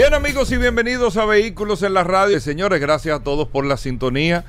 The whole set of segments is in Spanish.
Bien amigos y bienvenidos a Vehículos en la radio. Señores, gracias a todos por la sintonía.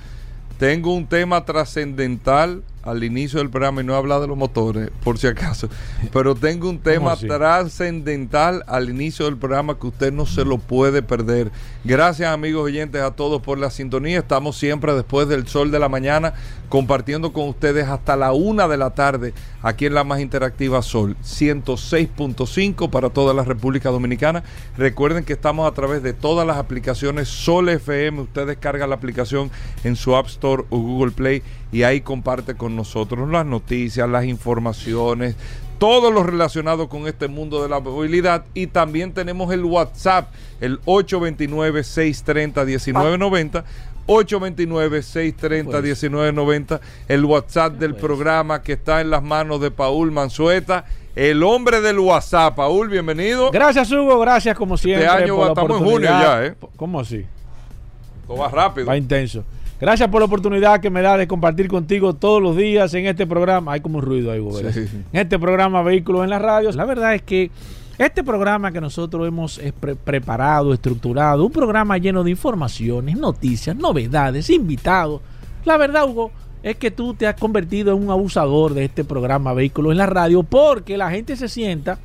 Tengo un tema trascendental al inicio del programa y no he hablado de los motores, por si acaso. Pero tengo un tema trascendental al inicio del programa que usted no se lo puede perder. Gracias amigos oyentes a todos por la sintonía. Estamos siempre después del sol de la mañana compartiendo con ustedes hasta la una de la tarde aquí en la más interactiva Sol 106.5 para toda la República Dominicana. Recuerden que estamos a través de todas las aplicaciones Sol FM. Usted descarga la aplicación en su App Store o Google Play y ahí comparte con nosotros las noticias, las informaciones, todo lo relacionado con este mundo de la movilidad y también tenemos el WhatsApp, el 829-630-1990. 829-630-1990, el WhatsApp del programa que está en las manos de Paul Manzueta, el hombre del WhatsApp. Paul, bienvenido. Gracias, Hugo, gracias como siempre. Este año estamos en junio ya, ¿eh? ¿Cómo así? Todo va rápido. Va intenso. Gracias por la oportunidad que me da de compartir contigo todos los días en este programa. Hay como un ruido ahí, ¿verdad? En este programa Vehículos en la Radio. La verdad es que este programa que nosotros hemos preparado, estructurado, un programa lleno de informaciones, noticias, novedades, invitados. La verdad, Hugo, es que tú te has convertido en un abusador de este programa Vehículos en la Radio porque la gente se sienta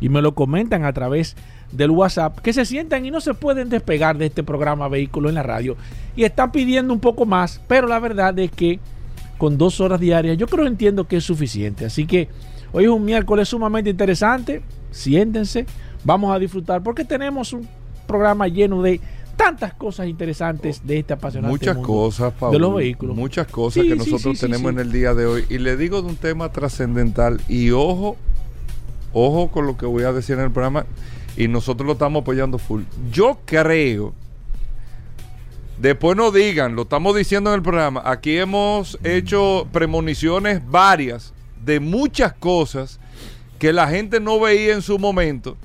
y me lo comentan a través de del WhatsApp que se sientan y no se pueden despegar de este programa Vehículo en la Radio. Y están pidiendo un poco más, pero la verdad es que con dos horas diarias yo creo entiendo que es suficiente. Así que hoy es un miércoles sumamente interesante, siéntense, vamos a disfrutar porque tenemos un programa lleno de tantas cosas interesantes de este apasionante muchas cosas de los vehículos. Muchas cosas que nosotros tenemos en el día de hoy. Y le digo de un tema trascendental y ojo ojo con lo que voy a decir en el programa y nosotros lo estamos apoyando full. Yo creo, después no digan, lo estamos diciendo en el programa, aquí hemos hecho premoniciones varias de muchas cosas que la gente no veía en su momento.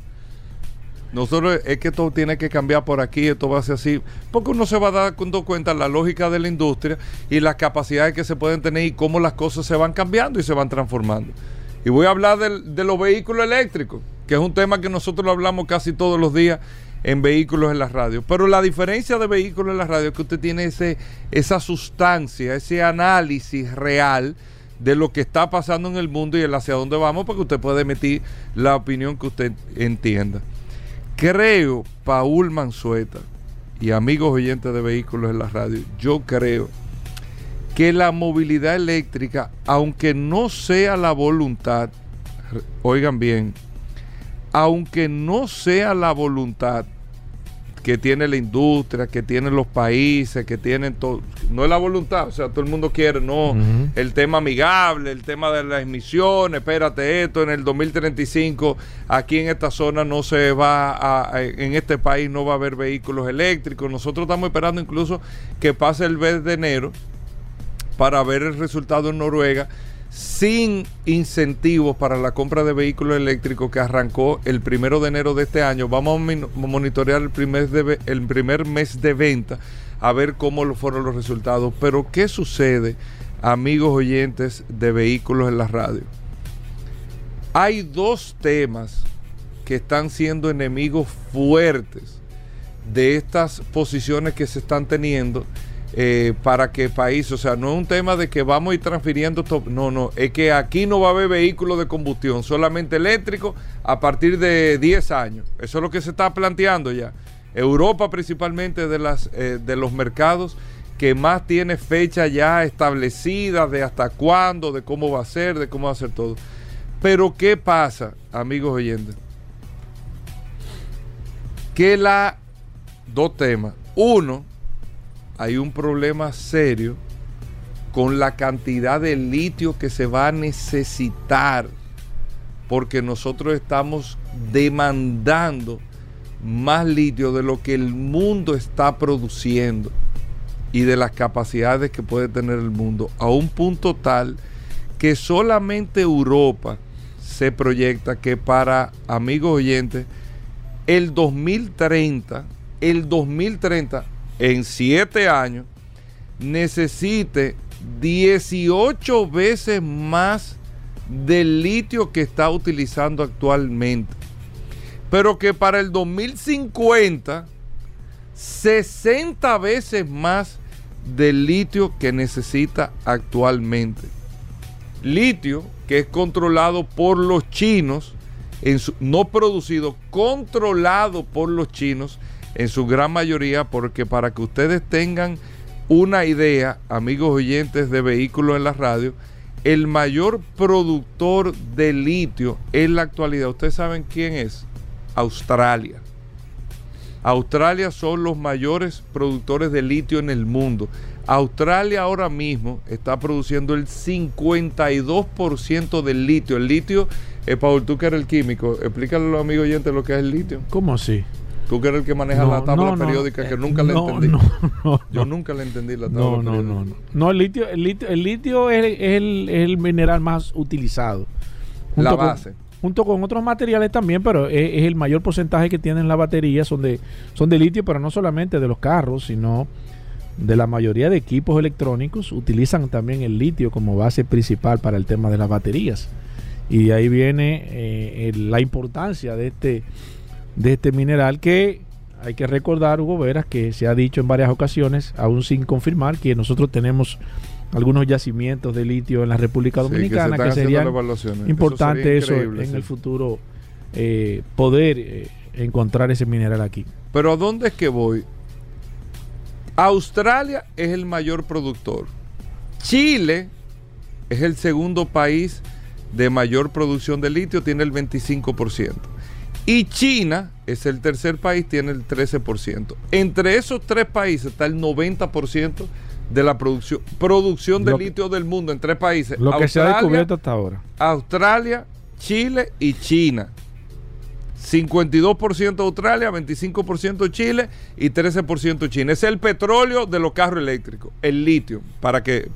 Nosotros es que esto tiene que cambiar por aquí, esto va a ser así, porque uno se va dar cuenta la lógica de la industria y las capacidades que se pueden tener y cómo las cosas se van cambiando y se van transformando. Y voy a hablar de los vehículos eléctricos que es un tema que nosotros lo hablamos casi todos los días en vehículos en la radio. Pero la diferencia de vehículos en la radio es que usted tiene ese, esa sustancia, ese análisis real de lo que está pasando en el mundo y el hacia dónde vamos, porque usted puede emitir la opinión que usted entienda. Creo, Paul Mansueta y amigos oyentes de vehículos en la radio, yo creo que la movilidad eléctrica, aunque no sea la voluntad, oigan bien, aunque no sea la voluntad que tiene la industria, que tienen los países, que tienen todo, no es la voluntad, o sea, todo el mundo quiere, no, el tema amigable, el tema de las emisiones, espérate esto, en el 2035 aquí en esta zona no se va a, en este país no va a haber vehículos eléctricos, nosotros estamos esperando incluso que pase el mes de enero para ver el resultado en Noruega sin incentivos para la compra de vehículos eléctricos que arrancó el primero de enero de este año. Vamos a monitorear el primer, el primer mes de venta a ver cómo fueron los resultados. Pero ¿qué sucede, amigos oyentes de vehículos en la radio? Hay dos temas que están siendo enemigos fuertes de estas posiciones que se están teniendo eh, para que país, o sea, no es un tema de que vamos a ir transfiriendo, no, no, es que aquí no va a haber vehículos de combustión, solamente eléctricos a partir de 10 años. Eso es lo que se está planteando ya. Europa principalmente de, las, eh, de los mercados que más tiene fecha ya establecida de hasta cuándo, de cómo va a ser, de cómo va a ser todo. Pero ¿qué pasa, amigos oyentes? Que la... Dos temas. Uno, hay un problema serio con la cantidad de litio que se va a necesitar porque nosotros estamos demandando más litio de lo que el mundo está produciendo y de las capacidades que puede tener el mundo a un punto tal que solamente Europa se proyecta que para amigos oyentes el 2030, el 2030 en 7 años necesite 18 veces más del litio que está utilizando actualmente. Pero que para el 2050, 60 veces más del litio que necesita actualmente. Litio que es controlado por los chinos, no producido, controlado por los chinos en su gran mayoría, porque para que ustedes tengan una idea, amigos oyentes de vehículos en la radio, el mayor productor de litio en la actualidad, ¿ustedes saben quién es? Australia. Australia son los mayores productores de litio en el mundo. Australia ahora mismo está produciendo el 52% del litio. El litio, eh, Paul, tú que eres el químico, explícale a los amigos oyentes lo que es el litio. ¿Cómo así? Tú que eres el que maneja la tabla periódica, que nunca le entendí. Yo nunca le entendí la tabla no, no, No, no, no. el litio, el litio, el litio es, el, es, el, mineral más utilizado. La base. junto con otros materiales también, pero es, el mayor porcentaje que tienen la batería, son de, son de litio, pero no solamente de los carros, sino de la mayoría de equipos electrónicos utilizan también el litio como base principal para el tema de las baterías. Y de ahí viene eh, la importancia de este de este mineral que hay que recordar, Hugo Veras, que se ha dicho en varias ocasiones, aún sin confirmar, que nosotros tenemos algunos yacimientos de litio en la República Dominicana, que, sería importante eso, en el futuro eh, poder eh, encontrar ese mineral aquí. Pero ¿a dónde es que voy? Australia es el mayor productor. Chile es el segundo país de mayor producción de litio, tiene el 25%. Y China es el tercer país, tiene el 13%. Entre esos tres países está el 90% de la producción, producción de litio del mundo en tres países. Lo que se ha descubierto hasta ahora. Australia, Chile y China. 52% Australia, 25% Chile y 13% China. es el petróleo de los carros eléctricos, el litio, para que,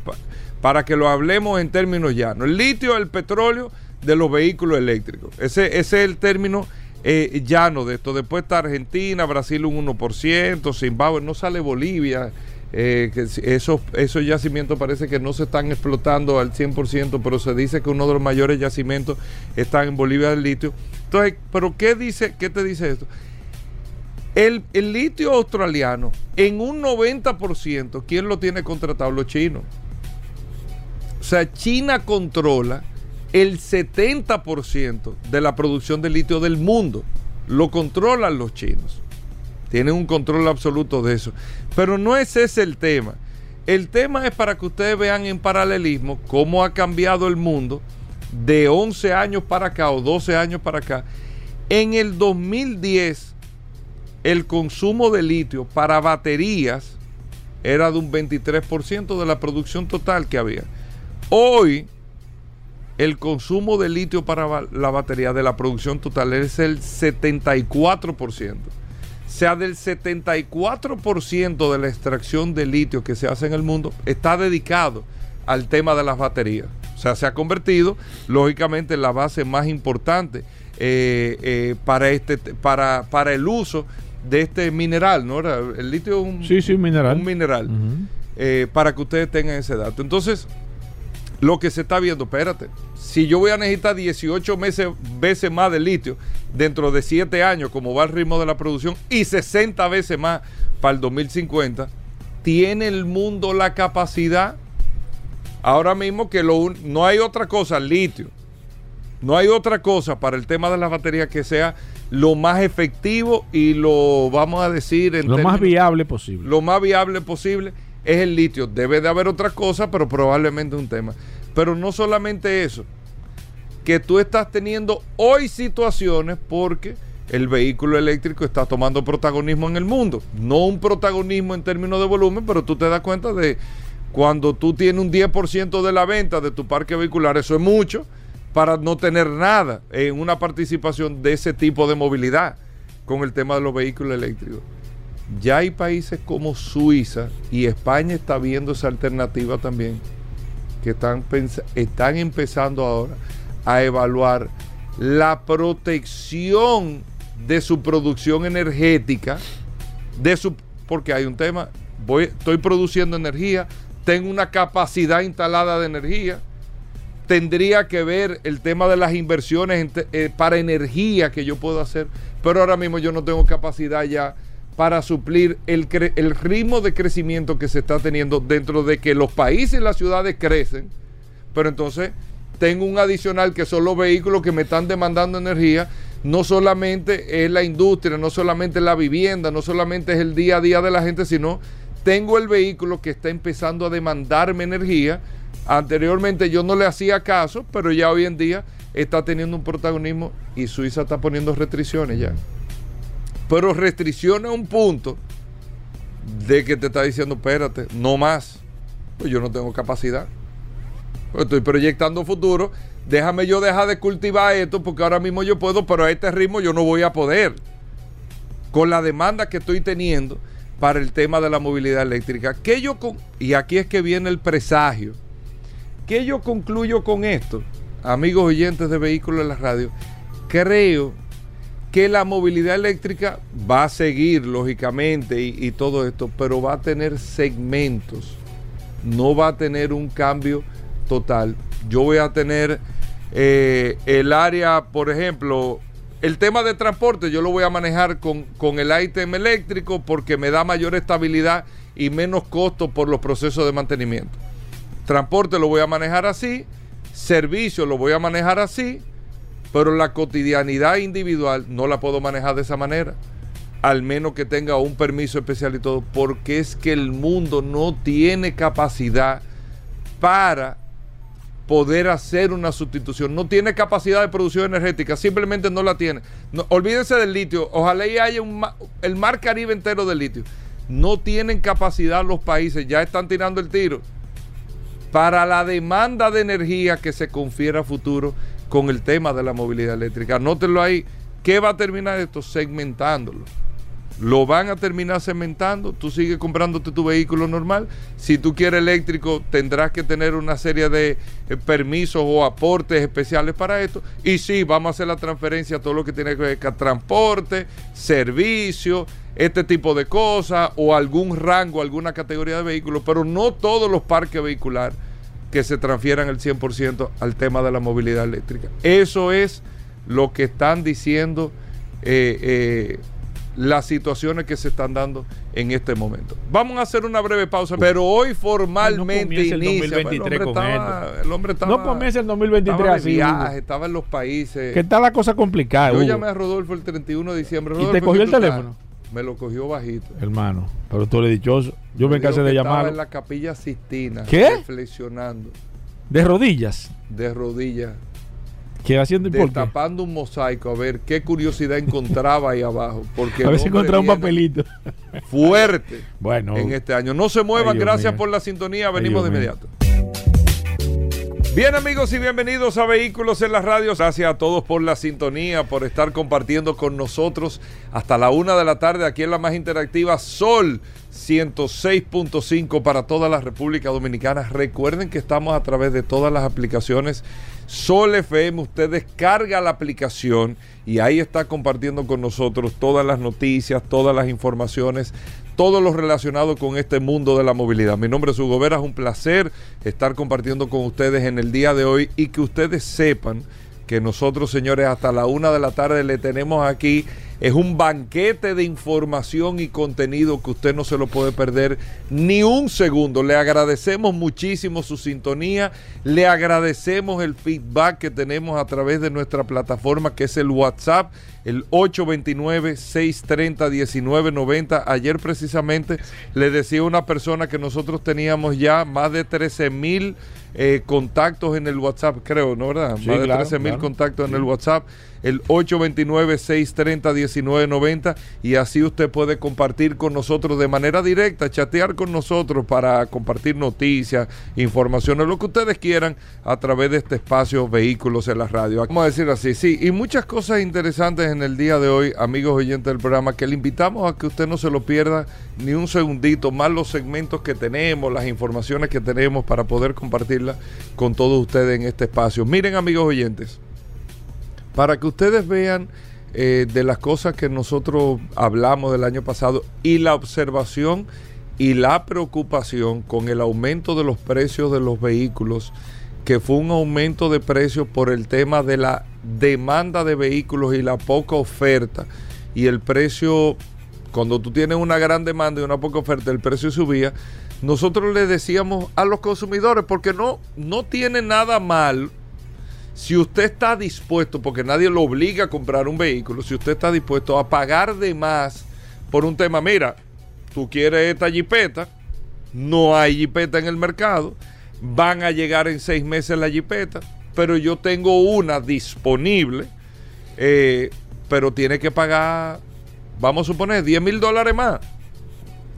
para que lo hablemos en términos llanos. El litio es el petróleo de los vehículos eléctricos. Ese, ese es el término eh, llano de esto. Después está Argentina, Brasil un 1%, Zimbabue, no sale Bolivia. Eh, esos, esos yacimientos parece que no se están explotando al 100%, pero se dice que uno de los mayores yacimientos está en Bolivia del litio. Entonces, ¿pero qué, dice, qué te dice esto? El, el litio australiano, en un 90%, ¿quién lo tiene contratado? Los chinos. O sea, China controla el 70% de la producción de litio del mundo. Lo controlan los chinos. Tienen un control absoluto de eso. Pero no es ese el tema. El tema es para que ustedes vean en paralelismo cómo ha cambiado el mundo de 11 años para acá o 12 años para acá. En el 2010, el consumo de litio para baterías era de un 23% de la producción total que había. Hoy, el consumo de litio para la batería de la producción total es el 74%. O sea, del 74% de la extracción de litio que se hace en el mundo está dedicado al tema de las baterías. O sea, se ha convertido, lógicamente, en la base más importante eh, eh, para, este, para, para el uso de este mineral, ¿no? El litio es un, sí, sí, mineral. Un mineral. Eh, para que ustedes tengan ese dato. Entonces, lo que se está viendo, espérate, si yo voy a necesitar 18 meses, veces más de litio dentro de 7 años, como va el ritmo de la producción, y 60 veces más para el 2050, ¿tiene el mundo la capacidad? Ahora mismo que lo no hay otra cosa, litio. No hay otra cosa para el tema de las baterías que sea lo más efectivo y lo, vamos a decir, en lo más viable posible. Lo más viable posible es el litio. Debe de haber otra cosa, pero probablemente un tema. Pero no solamente eso, que tú estás teniendo hoy situaciones porque el vehículo eléctrico está tomando protagonismo en el mundo. No un protagonismo en términos de volumen, pero tú te das cuenta de cuando tú tienes un 10% de la venta de tu parque vehicular, eso es mucho para no tener nada en una participación de ese tipo de movilidad con el tema de los vehículos eléctricos. Ya hay países como Suiza y España está viendo esa alternativa también, que están, están empezando ahora a evaluar la protección de su producción energética, de su, porque hay un tema, voy, estoy produciendo energía, tengo una capacidad instalada de energía, tendría que ver el tema de las inversiones eh, para energía que yo puedo hacer, pero ahora mismo yo no tengo capacidad ya para suplir el, el ritmo de crecimiento que se está teniendo dentro de que los países y las ciudades crecen, pero entonces tengo un adicional que son los vehículos que me están demandando energía. No solamente es la industria, no solamente es la vivienda, no solamente es el día a día de la gente, sino tengo el vehículo que está empezando a demandarme energía. Anteriormente yo no le hacía caso, pero ya hoy en día está teniendo un protagonismo y Suiza está poniendo restricciones ya. Pero restricciones a un punto de que te está diciendo, espérate, no más. Pues yo no tengo capacidad. Estoy proyectando futuro. Déjame yo dejar de cultivar esto porque ahora mismo yo puedo, pero a este ritmo yo no voy a poder. Con la demanda que estoy teniendo para el tema de la movilidad eléctrica. ¿Qué yo con... Y aquí es que viene el presagio. ¿Qué yo concluyo con esto? Amigos oyentes de vehículos en la radio, creo que la movilidad eléctrica va a seguir, lógicamente, y, todo esto, pero va a tener segmentos. No va a tener un cambio total. Yo voy a tener eh, el área, por ejemplo, el tema de transporte, yo lo voy a manejar con, con el ítem eléctrico porque me da mayor estabilidad y menos costo por los procesos de mantenimiento. Transporte lo voy a manejar así, servicio lo voy a manejar así, pero la cotidianidad individual no la puedo manejar de esa manera, al menos que tenga un permiso especial y todo, porque es que el mundo no tiene capacidad para poder hacer una sustitución. No tiene capacidad de producción energética, simplemente no la tiene. olvídense del litio, ojalá y haya un, el mar Caribe entero de litio. No tienen capacidad los países, ya están tirando el tiro para la demanda de energía que se confiera a futuro con el tema de la movilidad eléctrica. Anótenlo ahí. ¿Qué va a terminar esto? Segmentándolo lo van a terminar cementando, tú sigues comprándote tu vehículo normal, si tú quieres eléctrico tendrás que tener una serie de eh, permisos o aportes especiales para esto, y sí, vamos a hacer la transferencia a todo lo que tiene que ver con transporte, servicio, este tipo de cosas, o algún rango, alguna categoría de vehículos, pero no todos los parques vehiculares que se transfieran el 100% al tema de la movilidad eléctrica. Eso es lo que están diciendo. Eh, eh, las situaciones que se están dando en este momento. Vamos a hacer una breve pausa, pero hoy formalmente no inicia. El 2023 el, hombre estaba, el hombre estaba. No comienza el 2023 estaba así. Viaje, estaba en los países. ¿Qué está la cosa complicada? Yo llamé a Rodolfo el 31 de diciembre. ¿Y te cogió el teléfono? Me lo cogió bajito. Hermano, pero tú le dichoso. Yo me, me cansé de llamar. Estaba en la capilla Sistina. ¿Qué? Reflexionando. ¿De rodillas? De rodillas. ¿Qué haciendo Destapando un mosaico a ver qué curiosidad encontraba ahí abajo. Porque a ver si encontraba un papelito. Fuerte. bueno. En este año. No se muevan. gracias por la sintonía. Venimos de inmediato. Bien amigos y bienvenidos a Vehículos en las Radios. Gracias a todos por la sintonía, por estar compartiendo con nosotros hasta la una de la tarde aquí en la más interactiva Sol 106.5 para toda la República Dominicana. Recuerden que estamos a través de todas las aplicaciones Sol FM, usted descarga la aplicación y ahí está compartiendo con nosotros todas las noticias, todas las informaciones, todo lo relacionado con este mundo de la movilidad. Mi nombre es Hugo Vera, es un placer estar compartiendo con ustedes en el día de hoy y que ustedes sepan que nosotros, señores, hasta la una de la tarde le tenemos aquí es un banquete de información y contenido que usted no se lo puede perder ni un segundo. Le agradecemos muchísimo su sintonía, le agradecemos el feedback que tenemos a través de nuestra plataforma que es el WhatsApp, el 829-630-1990. Ayer precisamente le decía una persona que nosotros teníamos ya más de 13 mil eh, contactos en el WhatsApp, creo, ¿no verdad? Más de 13 mil contactos en el WhatsApp el 829-630-1990 y así usted puede compartir con nosotros de manera directa, chatear con nosotros para compartir noticias, informaciones, lo que ustedes quieran a través de este espacio Vehículos en la Radio. Vamos a decir así, sí, y muchas cosas interesantes en el día de hoy, amigos oyentes del programa, que le invitamos a que usted no se lo pierda ni un segundito, más los segmentos que tenemos, las informaciones que tenemos para poder compartirlas con todos ustedes en este espacio. Miren, amigos oyentes para que ustedes vean eh, de las cosas que nosotros hablamos del año pasado y la observación y la preocupación con el aumento de los precios de los vehículos, que fue un aumento de precios por el tema de la demanda de vehículos y la poca oferta. Y el precio, cuando tú tienes una gran demanda y una poca oferta, el precio subía. Nosotros le decíamos a los consumidores, porque no, no tiene nada mal si usted está dispuesto, porque nadie lo obliga a comprar un vehículo, si usted está dispuesto a pagar de más por un tema, mira, tú quieres esta jipeta, no hay jipeta en el mercado, van a llegar en seis meses la jipeta, pero yo tengo una disponible, eh, pero tiene que pagar, vamos a suponer, 10 mil dólares más.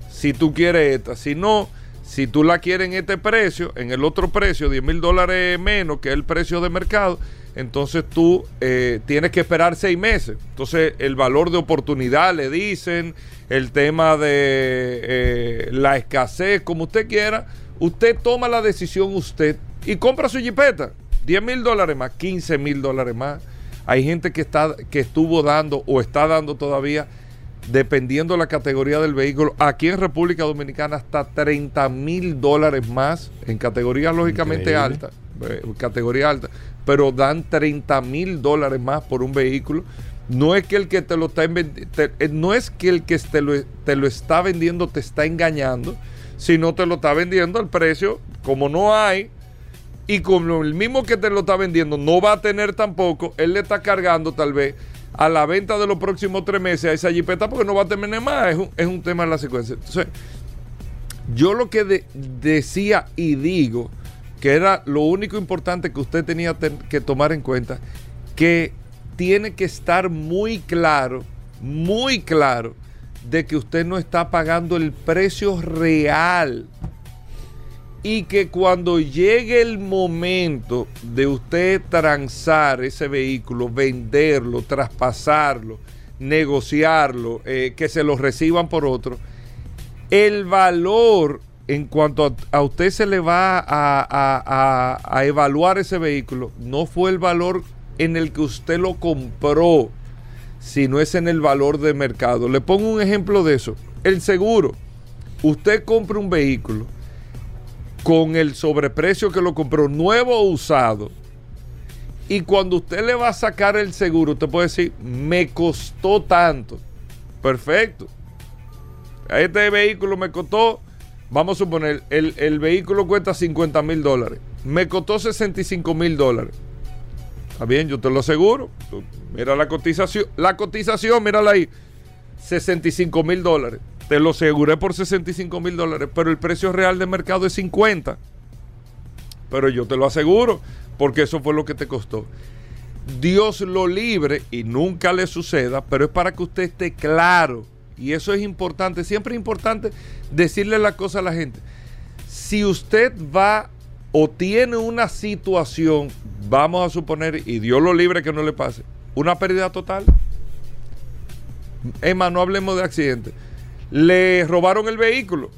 Si tú quieres esta, si no, si tú la quieres en este precio, en el otro precio, 10 mil dólares menos que el precio de mercado, entonces tú eh, tienes que esperar seis meses. Entonces el valor de oportunidad le dicen, el tema de eh, la escasez, como usted quiera, usted toma la decisión usted y compra su jipeta. 10 mil dólares más, 15 mil dólares más. Hay gente que, está, que estuvo dando o está dando todavía dependiendo la categoría del vehículo, aquí en República Dominicana hasta 30 mil dólares más, en categoría lógicamente alta, eh, categoría alta, pero dan 30 mil dólares más por un vehículo. No es que el que te lo está eh, no es que el que te lo, te lo está vendiendo te está engañando, sino te lo está vendiendo al precio, como no hay, y como el mismo que te lo está vendiendo no va a tener tampoco, él le está cargando tal vez a la venta de los próximos tres meses a esa jipeta porque no va a terminar más. Es un, es un tema de la secuencia. Entonces, yo lo que decía y digo, que era lo único importante que usted tenía que tomar en cuenta, que tiene que estar muy claro, muy claro, de que usted no está pagando el precio real y que cuando llegue el momento de usted transar ese vehículo, venderlo, traspasarlo, negociarlo, eh, que se lo reciban por otro, el valor en cuanto a, usted se le va a, a, evaluar ese vehículo, no fue el valor en el que usted lo compró, sino es en el valor de mercado. Le pongo un ejemplo de eso. El seguro. Usted compra un vehículo con el sobreprecio que lo compró nuevo o usado. Y cuando usted le va a sacar el seguro, usted puede decir, me costó tanto. Perfecto. Este vehículo me costó, vamos a suponer, el, el vehículo cuesta 50 mil dólares. Me costó 65 mil dólares. Está bien, yo te lo aseguro. Mira la cotización. La cotización, mírala ahí. 65 mil dólares. Te lo aseguré por 65 mil dólares, pero el precio real de mercado es 50. Pero yo te lo aseguro, porque eso fue lo que te costó. Dios lo libre y nunca le suceda, pero es para que usted esté claro. Y eso es importante. Siempre es importante decirle la cosa a la gente. Si usted va o tiene una situación, vamos a suponer, y Dios lo libre que no le pase, una pérdida total. Emma, no hablemos de accidente le robaron el vehículo.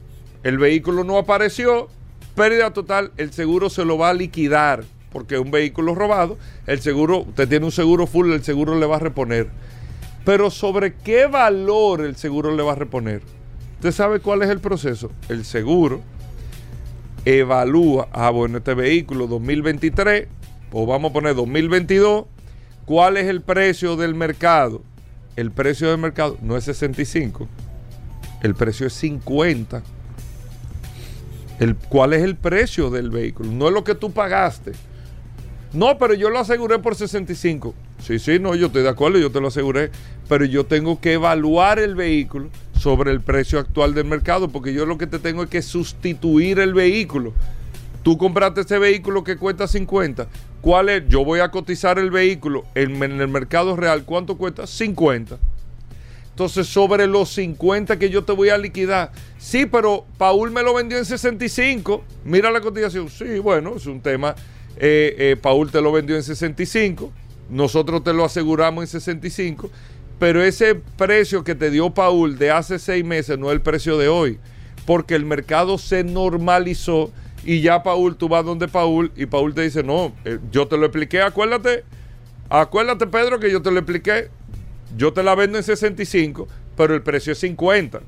El vehículo no apareció. Pérdida total, el seguro se lo va a liquidar. Porque un vehículo robado, el seguro, usted tiene un seguro full, el seguro le va a reponer. Pero sobre qué valor el seguro le va a reponer. ¿Usted sabe cuál es el proceso? El seguro evalúa, ah, bueno, este vehículo 2023, o vamos a poner 2022, ¿cuál es el precio del mercado? El precio del mercado no es 65, el precio es 50. El, ¿Cuál es el precio del vehículo? No es lo que tú pagaste. No, pero yo lo aseguré por 65. Sí, sí, no, yo estoy de acuerdo, yo te lo aseguré. Pero yo tengo que evaluar el vehículo sobre el precio actual del mercado, porque yo lo que te tengo es que sustituir el vehículo. Tú compraste ese vehículo que cuesta 50. ¿Cuál es? Yo voy a cotizar el vehículo en, en el mercado real. ¿Cuánto cuesta? 50. Entonces, sobre los 50 que yo te voy a liquidar. Sí, pero Paul me lo vendió en 65. Mira la cotización. Sí, bueno, es un tema. Eh, eh, Paul te lo vendió en 65. Nosotros te lo aseguramos en 65. Pero ese precio que te dio Paul de hace seis meses no es el precio de hoy. Porque el mercado se normalizó. Y ya Paul, tú vas donde Paul. Y Paul te dice: No, eh, yo te lo expliqué. Acuérdate. Acuérdate, Pedro, que yo te lo expliqué yo te la vendo en 65, pero el precio es 50.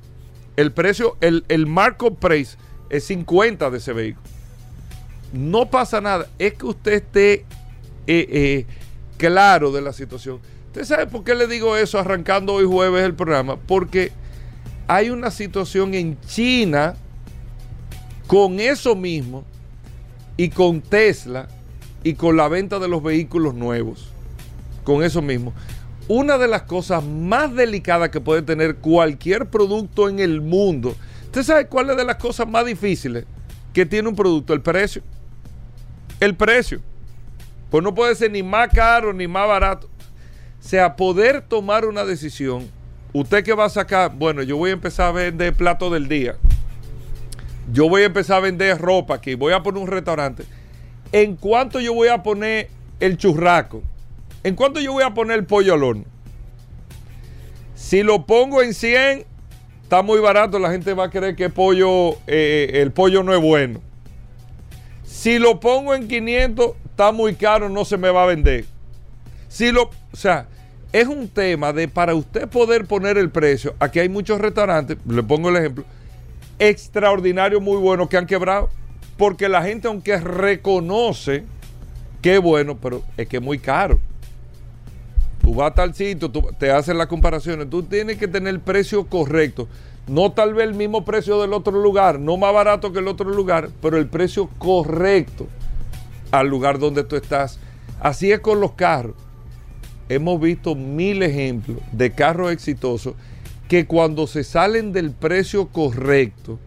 El precio, el, el markup price es 50 de ese vehículo. No pasa nada. Es que usted esté eh, eh, claro de la situación. ¿Usted sabe por qué le digo eso arrancando hoy jueves el programa? Porque hay una situación en China con eso mismo y con Tesla y con la venta de los vehículos nuevos. Con eso mismo una de las cosas más delicadas que puede tener cualquier producto en el mundo. ¿Usted sabe cuál es de las cosas más difíciles que tiene un producto? El precio. El precio. Pues no puede ser ni más caro ni más barato. O sea, poder tomar una decisión. Usted que va a sacar, bueno, yo voy a empezar a vender plato del día. Yo voy a empezar a vender ropa aquí. Voy a poner un restaurante. ¿En cuánto yo voy a poner el churraco? ¿En cuánto yo voy a poner el pollo al horno? Si lo pongo en 100, está muy barato, la gente va a creer que pollo, eh, el pollo no es bueno. Si lo pongo en 500, está muy caro, no se me va a vender. Si lo, o sea, es un tema de para usted poder poner el precio. Aquí hay muchos restaurantes, le pongo el ejemplo, extraordinarios, muy buenos que han quebrado. Porque la gente, aunque reconoce que es bueno, pero es que es muy caro tú vas a tal sitio, tú, te hacen las comparaciones, tú tienes que tener el precio correcto. No tal vez el mismo precio del otro lugar, no más barato que el otro lugar, pero el precio correcto al lugar donde tú estás. Así es con los carros. Hemos visto mil ejemplos de carros exitosos que cuando se salen del precio correcto,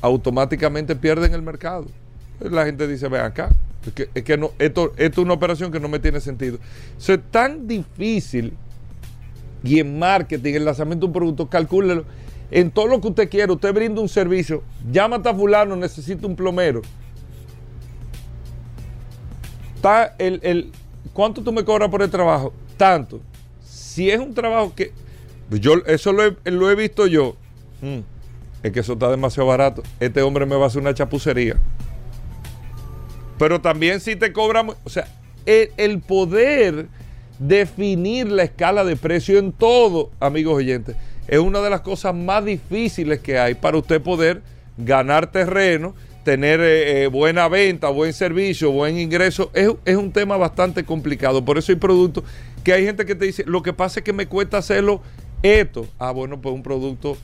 automáticamente pierden el mercado. La gente dice, ven acá, es que, no, esto, esto, es una operación que no me tiene sentido. Eso es tan difícil. Y en marketing, el lanzamiento de un producto, calcúlelo. En todo lo que usted quiera, usted brinda un servicio, llama a fulano, necesita un plomero. ¿Cuánto tú me cobras por el trabajo? Tanto. Si es un trabajo que. Yo, eso lo he, lo he visto yo. Mm, es que eso está demasiado barato. Este hombre me va a hacer una chapucería. Pero también si te cobramos, o sea, el, poder definir la escala de precio en todo, amigos oyentes, es una de las cosas más difíciles que hay para usted poder ganar terreno, tener eh, eh, buena venta, buen servicio, buen ingreso. Es, es, un tema bastante complicado. Por eso hay productos que hay gente que te dice, lo que pasa es que me cuesta hacerlo esto. Ah, bueno, pues un producto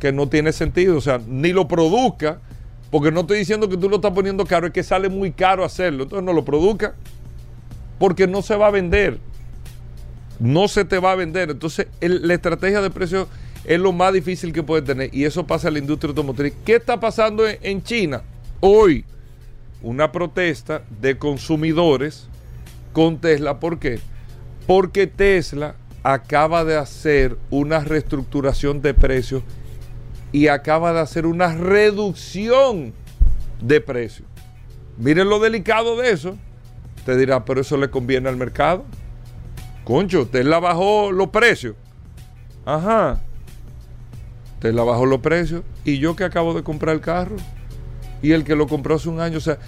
que no tiene sentido. O sea, ni lo produzca porque no estoy diciendo que tú lo estás poniendo caro, es que sale muy caro hacerlo. Entonces no lo produzca. Porque no se va a vender. No se te va a vender. Entonces la estrategia de precio es lo más difícil que puede tener. Y eso pasa en la industria automotriz. ¿Qué está pasando en, en China? Hoy, una protesta de consumidores con Tesla. ¿Por qué? Porque Tesla acaba de hacer una reestructuración de precios y acaba de hacer una reducción de precio. Miren lo delicado de eso. Te dirá, pero eso le conviene al mercado. Concho, la bajó los precios. Ajá. la bajó los precios. Y yo que acabo de comprar el carro. Y el que lo compró hace un año. O sea,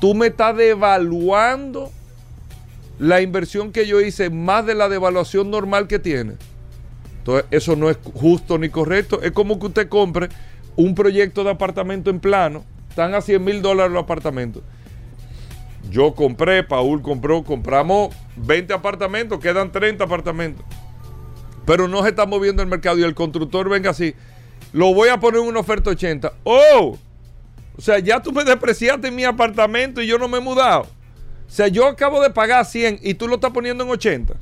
tú me estás devaluando la inversión que yo hice más de la devaluación normal que tiene. Entonces, eso no es justo ni correcto. Es como que usted compre un proyecto de apartamento en plano. Están a 100 mil dólares los apartamentos. Yo compré, Paul compró, compramos 20 apartamentos, quedan 30 apartamentos. Pero no se está moviendo el mercado y el constructor venga así. Lo voy a poner en una oferta 80. ¡Oh! O sea, ya tú me despreciaste mi apartamento y yo no me he mudado. O sea, yo acabo de pagar 100 y tú lo estás poniendo en 80.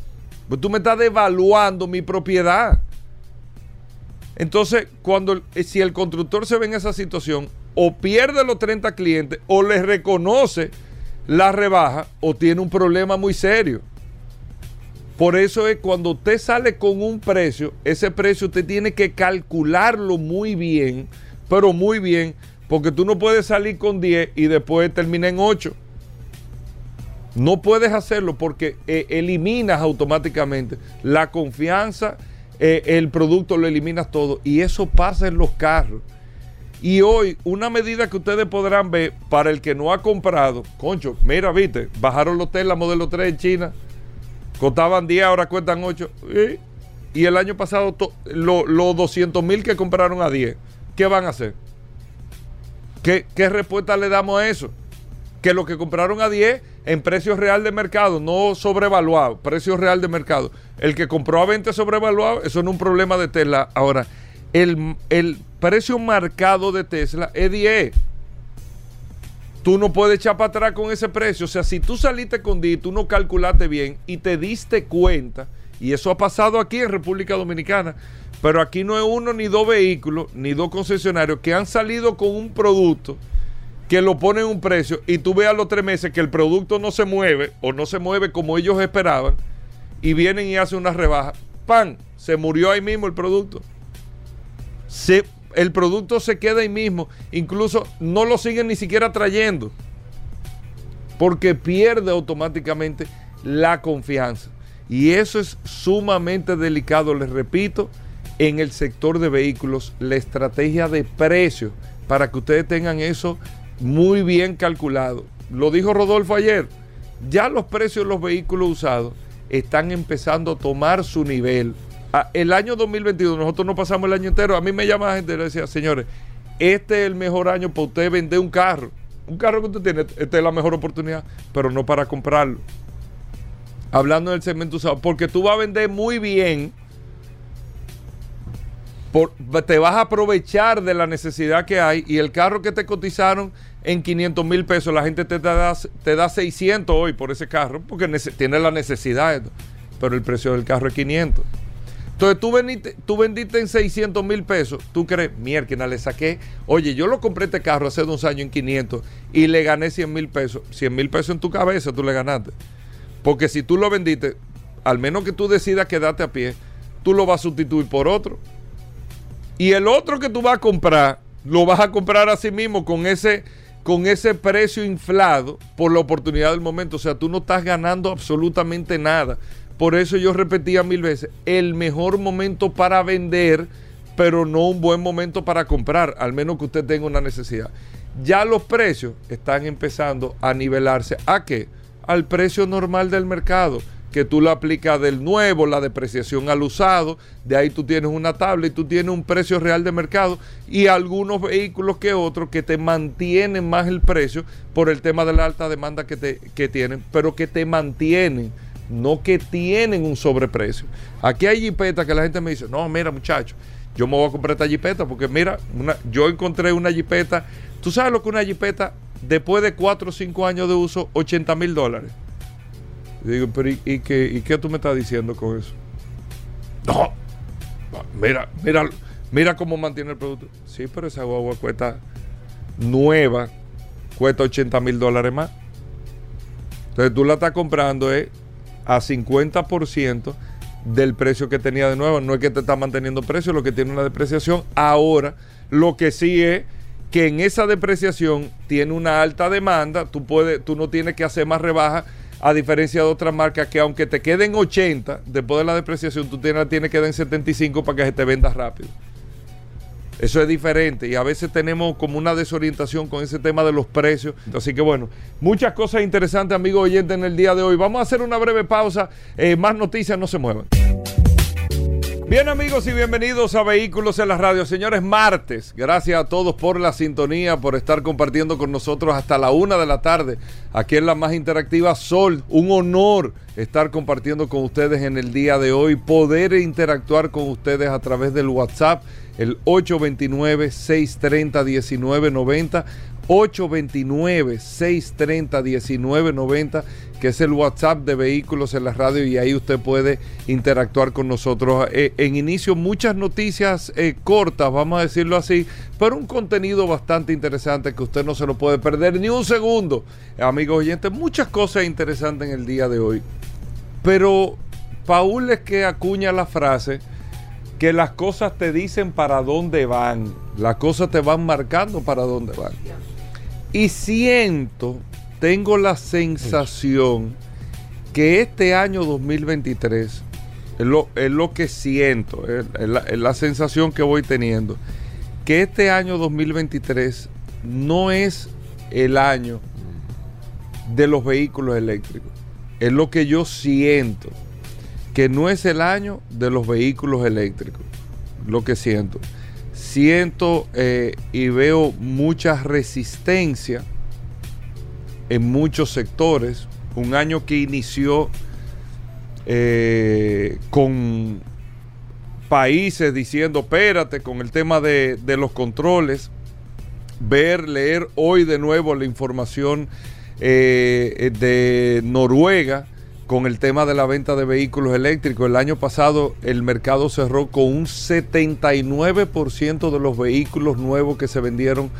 Pues tú me estás devaluando mi propiedad. Entonces, cuando si el constructor se ve en esa situación, o pierde los 30 clientes o les reconoce la rebaja o tiene un problema muy serio. Por eso es cuando usted sale con un precio, ese precio usted tiene que calcularlo muy bien, pero muy bien, porque tú no puedes salir con 10 y después terminar en 8. No puedes hacerlo porque eh, eliminas automáticamente la confianza, eh, el producto lo eliminas todo y eso pasa en los carros. Y hoy, una medida que ustedes podrán ver para el que no ha comprado, concho, mira, viste, bajaron los Tesla modelo 3 en China, costaban 10, ahora cuestan 8. Y el año pasado, los 200 mil que compraron a 10, ¿qué van a hacer? ¿Qué, ¿Qué respuesta le damos a eso? Que lo que compraron a 10 en precio real de mercado, no sobrevaluado, precio real de mercado. El que compró a 20 sobrevaluado, eso no es un problema de Tesla. Ahora, el, el precio marcado de Tesla es 10. Tú no puedes echar para atrás con ese precio. O sea, si tú saliste con 10, tú no calculaste bien y te diste cuenta, y eso ha pasado aquí en República Dominicana, pero aquí no es uno ni dos vehículos, ni dos concesionarios que han salido con un producto que lo ponen un precio y tú veas los tres meses que el producto no se mueve o no se mueve como ellos esperaban y vienen y hacen una rebaja. ¡Pam! Se murió ahí mismo el producto. Se, el producto se queda ahí mismo. Incluso no lo siguen ni siquiera trayendo. Porque pierde automáticamente la confianza. Y eso es sumamente delicado, les repito, en el sector de vehículos, la estrategia de precio, para que ustedes tengan eso muy bien calculado. Lo dijo Rodolfo ayer, ya los precios de los vehículos usados están empezando a tomar su nivel. Ah, el año 2022, nosotros no pasamos el año entero, a mí me llama la gente y le decía, señores, este es el mejor año para usted vender un carro. Un carro que usted tiene, esta es la mejor oportunidad, pero no para comprarlo. Hablando del segmento usado, porque tú vas a vender muy bien te vas a aprovechar de la necesidad que hay y el carro que te cotizaron en 500 mil pesos, la gente te da, te da 600 hoy por ese carro porque tiene la necesidad, pero el precio del carro es 500. Entonces tú, vendiste, tú vendiste en 600 mil pesos, tú crees, mierda, le saqué, oye, yo lo compré este carro hace dos años en 500 y le gané 100 mil pesos. 100 mil pesos en tu cabeza tú le ganaste. Porque si tú lo vendiste, al menos que tú decidas quedarte a pie, tú lo vas a sustituir por otro. Y el otro que tú vas a comprar, lo vas a comprar a sí mismo con ese, con ese precio inflado por la oportunidad del momento. O sea, tú no estás ganando absolutamente nada. Por eso yo repetía mil veces, el mejor momento para vender, pero no un buen momento para comprar, al menos que usted tenga una necesidad. Ya los precios están empezando a nivelarse. ¿A qué? Al precio normal del mercado que tú le aplicas del nuevo, la depreciación al usado, de ahí tú tienes una tabla y tú tienes un precio real de mercado y algunos vehículos que otros que te mantienen más el precio por el tema de la alta demanda que, te, que tienen, pero que te mantienen, no que tienen un sobreprecio. Aquí hay jipetas que la gente me dice, no, mira muchacho, yo me voy a comprar esta jipeta porque mira, yo encontré una jipeta, tú sabes lo que una jipeta después de 4 o 5 años de uso, 80 mil dólares. Y digo, pero ¿y, qué, tú me estás diciendo con eso? No, mira, mira, mira cómo mantiene el producto. Sí, pero esa guagua cuesta nueva, cuesta 80 mil dólares más. Entonces tú la estás comprando eh, a 50% del precio que tenía de nuevo. No es que te está manteniendo precio, lo que tiene una depreciación. Ahora, lo que sí es que en esa depreciación tiene una alta demanda, tú, puedes, tú no tienes que hacer más rebajas a diferencia de otras marcas que aunque te queden 80 después de la depreciación, tú tienes, tienes que dar en 75 para que se te venda rápido. Eso es diferente y a veces tenemos como una desorientación con ese tema de los precios. Así que bueno, muchas cosas interesantes, amigos oyentes, en el día de hoy. Vamos a hacer una breve pausa. Eh, más noticias, no se muevan. Bien amigos y bienvenidos a Vehículos en la Radio. Señores, martes, gracias a todos por la sintonía, por estar compartiendo con nosotros hasta la una de la tarde, aquí en la más interactiva Sol. Un honor estar compartiendo con ustedes en el día de hoy, poder interactuar con ustedes a través del WhatsApp, el 829-630-1990. 829-630-1990, que es el WhatsApp de Vehículos en la Radio y ahí usted puede interactuar con nosotros. Eh, en inicio muchas noticias eh, cortas, vamos a decirlo así, pero un contenido bastante interesante que usted no se lo puede perder ni un segundo. Amigos oyentes, muchas cosas interesantes en el día de hoy. Pero Paul es que acuña la frase que las cosas te dicen para dónde van, las cosas te van marcando para dónde van. Y siento, tengo la sensación que este año 2023, es lo, es lo que siento, es, la, es la sensación que voy teniendo, que este año 2023 no es el año de los vehículos eléctricos. Es lo que yo siento, que no es el año de los vehículos eléctricos. Lo que siento siento eh, y veo mucha resistencia en muchos sectores. Un año que inició eh, con países diciendo, espérate, con el tema de, los controles. Ver, leer hoy de nuevo la información eh, de Noruega con el tema de la venta de vehículos eléctricos. El año pasado el mercado cerró con un 79% de los vehículos nuevos que se vendieron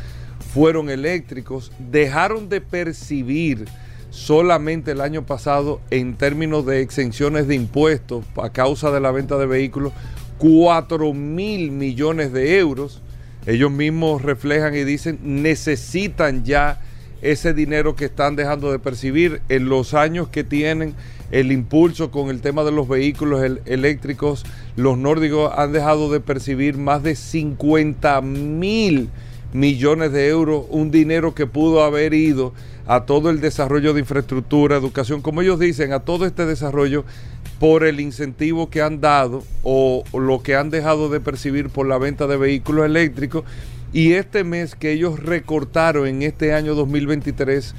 fueron eléctricos. Dejaron de percibir solamente el año pasado en términos de exenciones de impuestos a causa de la venta de vehículos 4 mil millones de euros. Ellos mismos reflejan y dicen necesitan ya ese dinero que están dejando de percibir en los años que tienen el impulso con el tema de los vehículos eléctricos, los nórdicos han dejado de percibir más de 50 mil millones de euros, un dinero que pudo haber ido a todo el desarrollo de infraestructura, educación, como ellos dicen, a todo este desarrollo por el incentivo que han dado o, lo que han dejado de percibir por la venta de vehículos eléctricos. Y este mes que ellos recortaron en este año 2023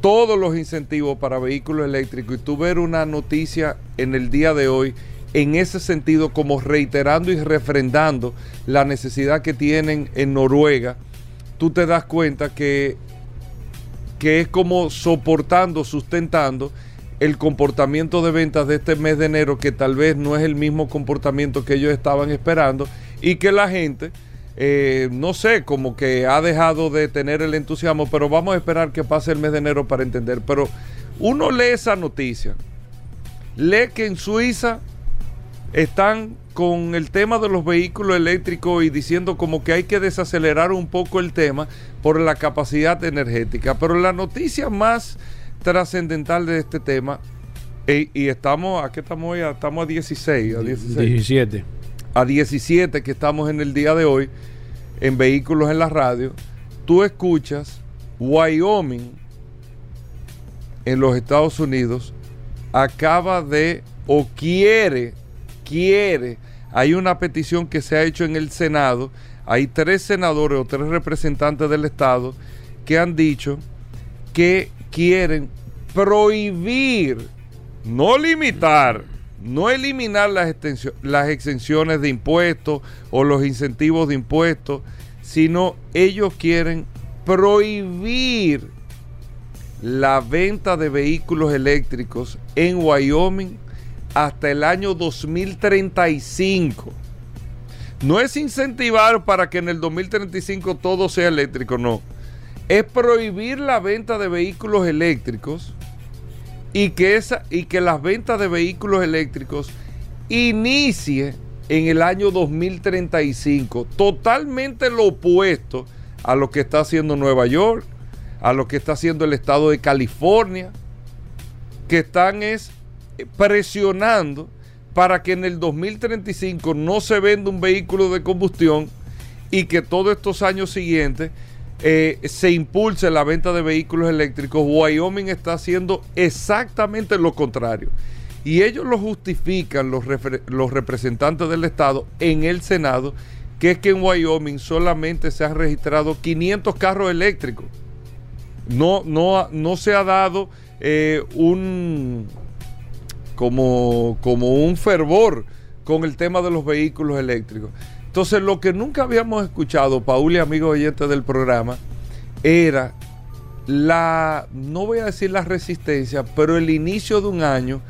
todos los incentivos para vehículos eléctricos y tú ver una noticia en el día de hoy en ese sentido como reiterando y refrendando la necesidad que tienen en Noruega, tú te das cuenta que, que es como soportando, sustentando el comportamiento de ventas de este mes de enero que tal vez no es el mismo comportamiento que ellos estaban esperando y que la gente eh, no sé, como que ha dejado de tener el entusiasmo, pero vamos a esperar que pase el mes de enero para entender. Pero uno lee esa noticia, lee que en Suiza están con el tema de los vehículos eléctricos y diciendo como que hay que desacelerar un poco el tema por la capacidad energética. Pero la noticia más trascendental de este tema, y, y estamos, ¿a qué estamos hoy? Estamos a 16, a 16. 17 a 17 que estamos en el día de hoy en vehículos en la radio, tú escuchas Wyoming en los Estados Unidos acaba de o quiere, quiere, hay una petición que se ha hecho en el Senado, hay tres senadores o tres representantes del Estado que han dicho que quieren prohibir, no limitar, no eliminar las, las exenciones de impuestos o los incentivos de impuestos, sino ellos quieren prohibir la venta de vehículos eléctricos en Wyoming hasta el año 2035. No es incentivar para que en el 2035 todo sea eléctrico, no. Es prohibir la venta de vehículos eléctricos y que, esa, y que las ventas de vehículos eléctricos inicie en el año 2035, totalmente lo opuesto a lo que está haciendo Nueva York, a lo que está haciendo el estado de California, que están es presionando para que en el 2035 no se venda un vehículo de combustión y que todos estos años siguientes eh, se impulse la venta de vehículos eléctricos, Wyoming está haciendo exactamente lo contrario. Y ellos lo justifican, los, representantes del Estado, en el Senado, que es que en Wyoming solamente se han registrado 500 carros eléctricos. No, no, no se ha dado eh, un como, como un fervor con el tema de los vehículos eléctricos. Entonces, lo que nunca habíamos escuchado, Paul y amigos oyentes del programa, era la, no voy a decir la resistencia, pero el inicio de un año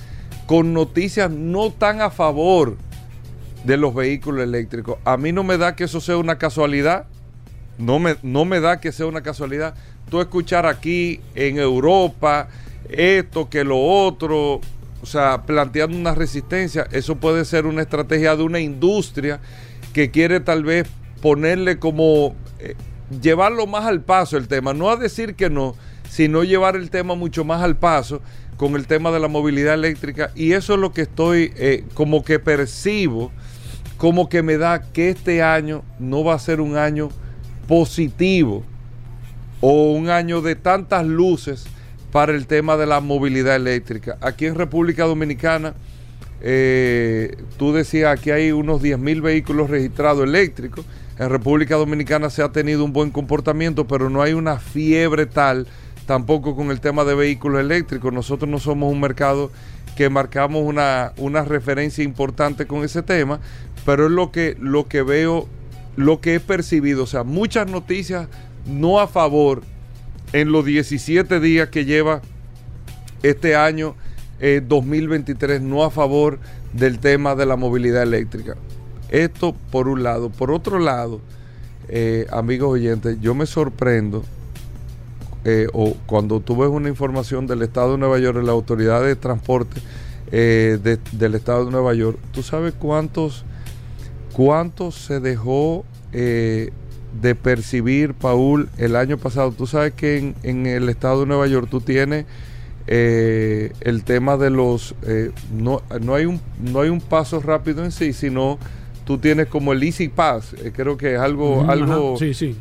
con noticias no tan a favor de los vehículos eléctricos. A mí no me da que eso sea una casualidad, no me, no me da que sea una casualidad. Tú escuchar aquí en Europa esto, que lo otro, o sea, planteando una resistencia, eso puede ser una estrategia de una industria que quiere tal vez ponerle como eh, llevarlo más al paso el tema, no a decir que no, sino llevar el tema mucho más al paso con el tema de la movilidad eléctrica y eso es lo que estoy eh, como que percibo, como que me da que este año no va a ser un año positivo o un año de tantas luces para el tema de la movilidad eléctrica. Aquí en República Dominicana, eh, tú decías que hay unos 10 mil vehículos registrados eléctricos. En República Dominicana se ha tenido un buen comportamiento, pero no hay una fiebre tal tampoco con el tema de vehículos eléctricos. Nosotros no somos un mercado que marcamos una, una referencia importante con ese tema, pero es lo que, lo que veo, lo que he percibido. O sea, muchas noticias no a favor en los 17 días que lleva este año 2023, eh, no a favor del tema de la movilidad eléctrica. Esto por un lado. Por otro lado, eh, amigos oyentes, yo me sorprendo eh, o cuando tú una información del Estado de Nueva York, de la Autoridad de Transporte del Estado de Nueva York, ¿tú sabes cuántos, cuántos se dejó de percibir, Paul, el año pasado. Tú sabes que en, el estado de Nueva York tú tienes eh, el tema de los... Eh, no, no, hay un, no hay un paso rápido en sí, sino tú tienes como el Easy Pass. Eh, creo que es algo... algo sí, sí.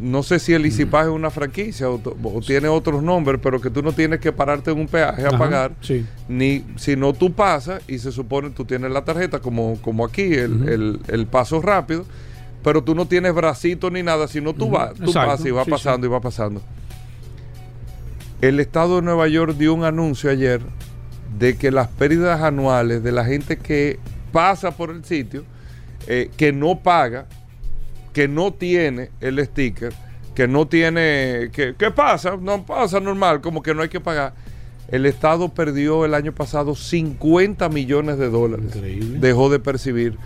no sé si el Easy Pass es una franquicia o, tiene otros nombres, pero que tú no tienes que pararte en un peaje a pagar, ni si no tú pasas y se supone tú tienes la tarjeta como, como aquí, el, el, el paso rápido, pero tú no tienes bracito ni nada, sino tú vas, tú pasas y vas pasando y va pasando. El Estado de Nueva York dio un anuncio ayer de que las pérdidas anuales de la gente que pasa por el sitio, eh, que no paga, que no tiene el sticker, que no tiene, que, ¿qué pasa? No pasa normal, como que no hay que pagar. El Estado perdió el año pasado 50 millones de dólares. Increíble. Dejó de percibir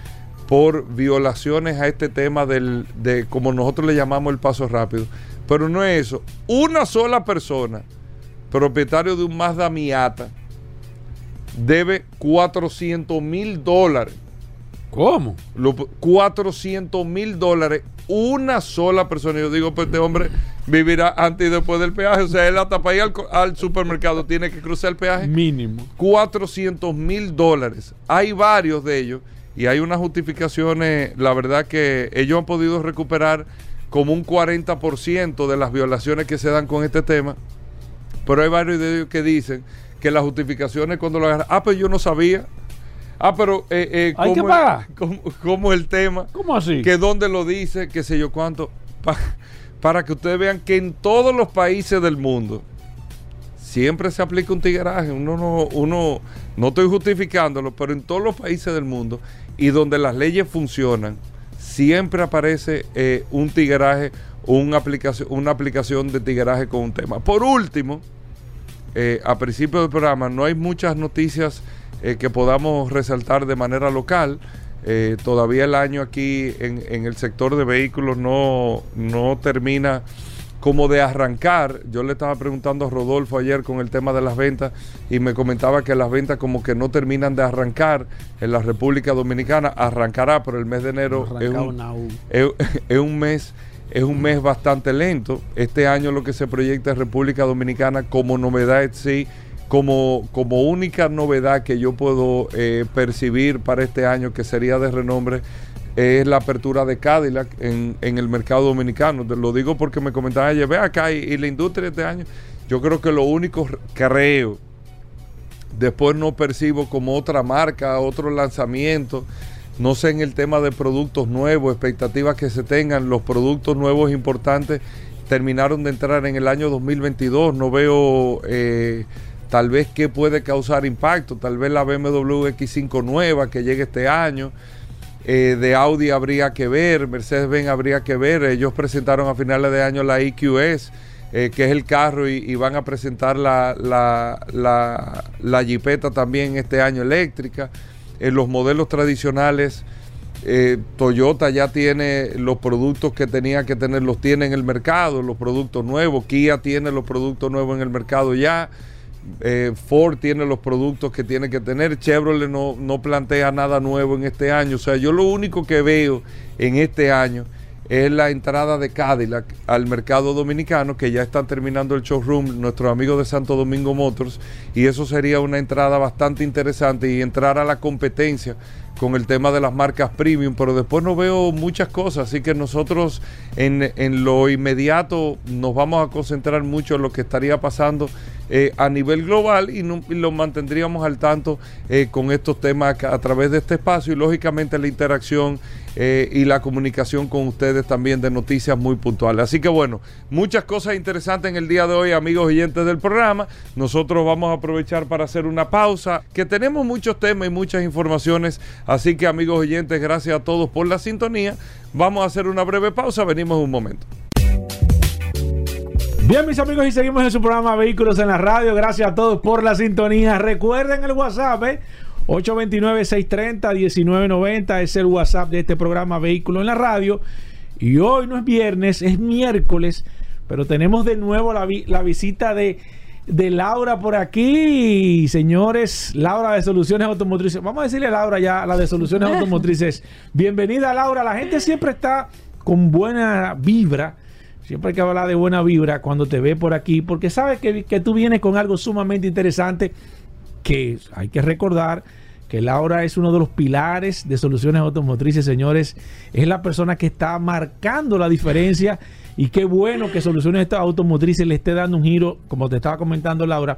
por violaciones a este tema del, de como nosotros le llamamos el paso rápido. Pero no es eso. Una sola persona, propietario de un Mazda Miata, debe 400 mil dólares. ¿Cómo? 400 mil dólares. Una sola persona. Yo digo, pues este hombre vivirá antes y después del peaje. O sea, él hasta para ir al, al supermercado tiene que cruzar el peaje. Mínimo. 400 mil dólares. Hay varios de ellos y hay unas justificaciones, la verdad que ellos han podido recuperar como un 40% de las violaciones que se dan con este tema, pero hay varios de ellos que dicen que las justificaciones cuando lo agarran, ah, pero yo no sabía. Ah, pero eh, eh, ¿Hay que pagar? como, el tema. ¿Cómo así? Que donde lo dice, qué sé yo cuánto. para que ustedes vean que en todos los países del mundo, siempre se aplica un tigueraje. Uno no, uno, no estoy justificándolo, pero en todos los países del mundo y donde las leyes funcionan, siempre aparece eh, un tigueraje, una aplicación, una aplicación de tigueraje con un tema. Por último, eh, a principio del programa, no hay muchas noticias eh, que podamos resaltar de manera local. todavía el año aquí en, en, el sector de vehículos no, no termina como de arrancar. Yo le estaba preguntando a Rodolfo ayer con el tema de las ventas y me comentaba que las ventas como que no terminan de arrancar en la República Dominicana. Arrancará, pero el mes de enero es un, mes es un mes bastante lento. Este año lo que se proyecta en República Dominicana como novedad sí, como, como única novedad que yo puedo eh, percibir para este año que sería de renombre es la apertura de Cadillac en, el mercado dominicano. lo digo porque me comentaban ayer, ve acá y, la industria este año. Yo creo que lo único creo, después no percibo como otra marca, otro lanzamiento. No sé en el tema de productos nuevos, expectativas que se tengan, los productos nuevos importantes terminaron de entrar en el año 2022. No veo eh, tal vez qué puede causar impacto, tal vez la BMW X5 nueva que llegue este año. eh, de Audi habría que ver, Mercedes-Benz habría que ver. Ellos presentaron a finales de año la EQS, eh, que es el carro, y, van a presentar la, la, la, la también este año eléctrica. En los modelos tradicionales, Toyota ya tiene los productos que tenía que tener, los tiene en el mercado, los productos nuevos. Kia tiene los productos nuevos en el mercado ya. Eh, Ford tiene los productos que tiene que tener, Chevrolet no, no plantea nada nuevo en este año. O sea, yo lo único que veo en este año es la entrada de Cadillac al mercado dominicano, que ya están terminando el showroom, nuestros amigos de Santo Domingo Motors, y eso sería una entrada bastante interesante y entrar a la competencia con el tema de las marcas premium, pero después no veo muchas cosas, así que nosotros en, en lo inmediato nos vamos a concentrar mucho en lo que estaría pasando eh, a nivel global y, lo mantendríamos al tanto eh, con estos temas a, través de este espacio y lógicamente la interacción eh, y la comunicación con ustedes también de noticias muy puntuales. Así que bueno, muchas cosas interesantes en el día de hoy, amigos oyentes del programa. Nosotros vamos a aprovechar para hacer una pausa, que tenemos muchos temas y muchas informaciones. Así que amigos oyentes, gracias a todos por la sintonía. Vamos a hacer una breve pausa, venimos un momento. Bien, mis amigos, y seguimos en su programa Vehículos en la Radio. Gracias a todos por la sintonía. Recuerden el WhatsApp, ¿eh? 829-630-1990 es el WhatsApp de este programa Vehículos en la Radio. Y hoy no es viernes, es miércoles, pero tenemos de nuevo la, la visita de, de, Laura por aquí. Señores, Laura de Soluciones Automotrices. Vamos a decirle a Laura ya, la de Soluciones Automotrices. Bienvenida, Laura. La gente siempre está con buena vibra Siempre hay que hablar de buena vibra cuando te ve por aquí, porque sabes que, que tú vienes con algo sumamente interesante que hay que recordar que Laura es uno de los pilares de soluciones automotrices, señores. Es la persona que está marcando la diferencia y qué bueno que soluciones automotrices le esté dando un giro, como te estaba comentando Laura,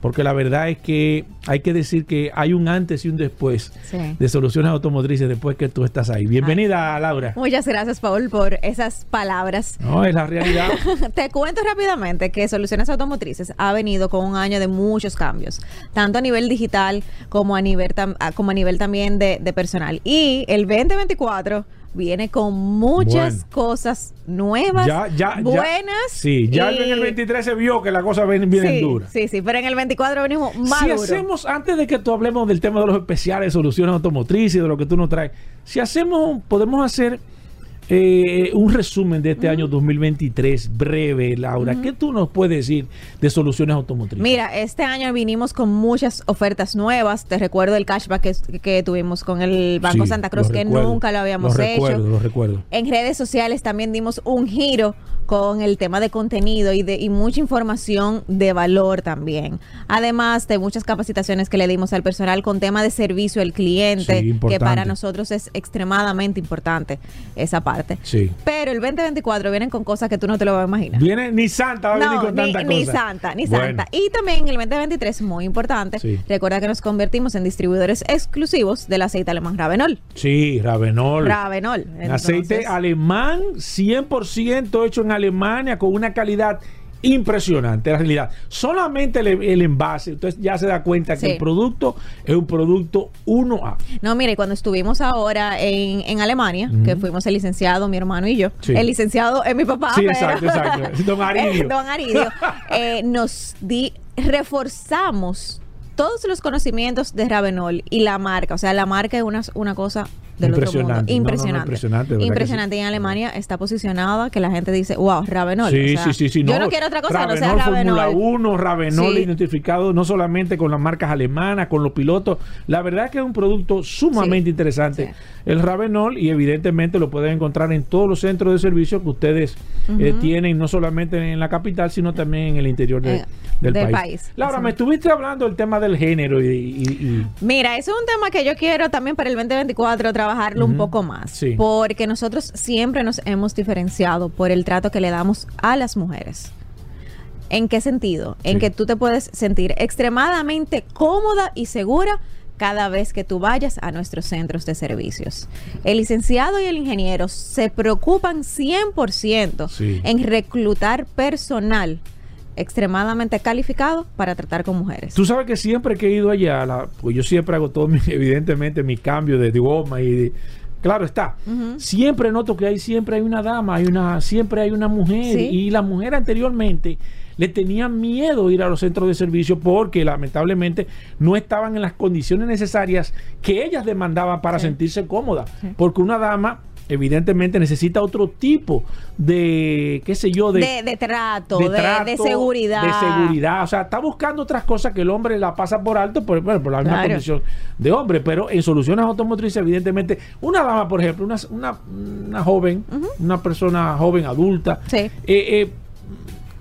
porque la verdad es que hay que decir que hay un antes y un después de soluciones automotrices después que tú estás ahí. Bienvenida, Laura. Muchas gracias, Paul, por esas palabras. No, es la realidad. Te cuento rápidamente que Soluciones Automotrices ha venido con un año de muchos cambios, tanto a nivel digital como a nivel, como a nivel también de, de personal. Y el 2024 viene con muchas cosas nuevas, buenas. sí, ya en el 23 se vio que la cosa viene, sí, dura. Sí, sí, pero en el 24 venimos más Si hacemos, antes de que tú hablemos del tema de los especiales, soluciones automotrices, de lo que tú nos traes, si hacemos, podemos hacer eh, un resumen de este año 2023, breve, Laura. ¿Qué tú nos puedes decir de soluciones automotrices? Mira, este año vinimos con muchas ofertas nuevas. Te recuerdo el cashback que, tuvimos con el Banco Santa Cruz, que nunca lo habíamos hecho. Lo recuerdo. En redes sociales también dimos un giro con el tema de contenido y, de, y mucha información de valor también. Además de muchas capacitaciones que le dimos al personal con tema de servicio al cliente, que para nosotros es extremadamente importante esa parte. Sí. Pero el 2024 vienen con cosas que tú no te lo vas a imaginar. Viene ni Santa va a venir con ni, tanta ni Santa, ni Santa. Y también el 2023, muy importante, recuerda que nos convertimos en distribuidores exclusivos del aceite alemán Ravenol. Sí, Ravenol. Ravenol. aceite alemán 100% hecho en Alemania con una calidad impresionante, la realidad. Solamente el, envase, entonces ya se da cuenta que el producto es un producto 1A. No, mire, cuando estuvimos ahora en, en Alemania, que fuimos el licenciado, mi hermano y yo, el licenciado es mi papá. Sí, exacto, exacto. Don Aridio. Don Aridio. Eh, nos di, reforzamos todos los conocimientos de Ravenol y la marca, o sea, la marca es una, una cosa impresionante. Impresionante. impresionante. Impresionante. Y en Alemania está posicionada que la gente dice, wow, Ravenol. Sí, sí, sí, sí. Yo no, quiero otra cosa no sea Ravenol. Fórmula 1, Ravenol identificado no solamente con las marcas alemanas, con los pilotos. La verdad es que es un producto sumamente interesante. El Ravenol y evidentemente lo pueden encontrar en todos los centros de servicio que ustedes eh, tienen, no solamente en la capital, sino también en el interior eh, del, país. Laura, me estuviste hablando del tema del género y, Mira, eso es un tema que yo quiero también para el 2024 trabajarlo un poco más. Porque nosotros siempre nos hemos diferenciado por el trato que le damos a las mujeres. ¿En qué sentido? En que tú te puedes sentir extremadamente cómoda y segura cada vez que tú vayas a nuestros centros de servicios. El licenciado y el ingeniero se preocupan 100% en reclutar personal extremadamente calificado para tratar con mujeres. Tú sabes que siempre que he ido allá, pues yo siempre hago todo, evidentemente, mi cambio de goma y claro está. Siempre noto que hay siempre hay una dama, hay una, siempre hay una mujer. Y la mujer anteriormente le tenían miedo ir a los centros de servicio porque lamentablemente no estaban en las condiciones necesarias que ellas demandaban para sentirse cómodas. Porque una dama evidentemente necesita otro tipo de, qué sé yo, de, de, trato, de, seguridad. De seguridad. O sea, está buscando otras cosas que el hombre la pasa por alto por, por la misma condición de hombre. Pero en soluciones automotrices, evidentemente, una dama, por ejemplo, una, una, joven, una persona joven, adulta, eh, eh,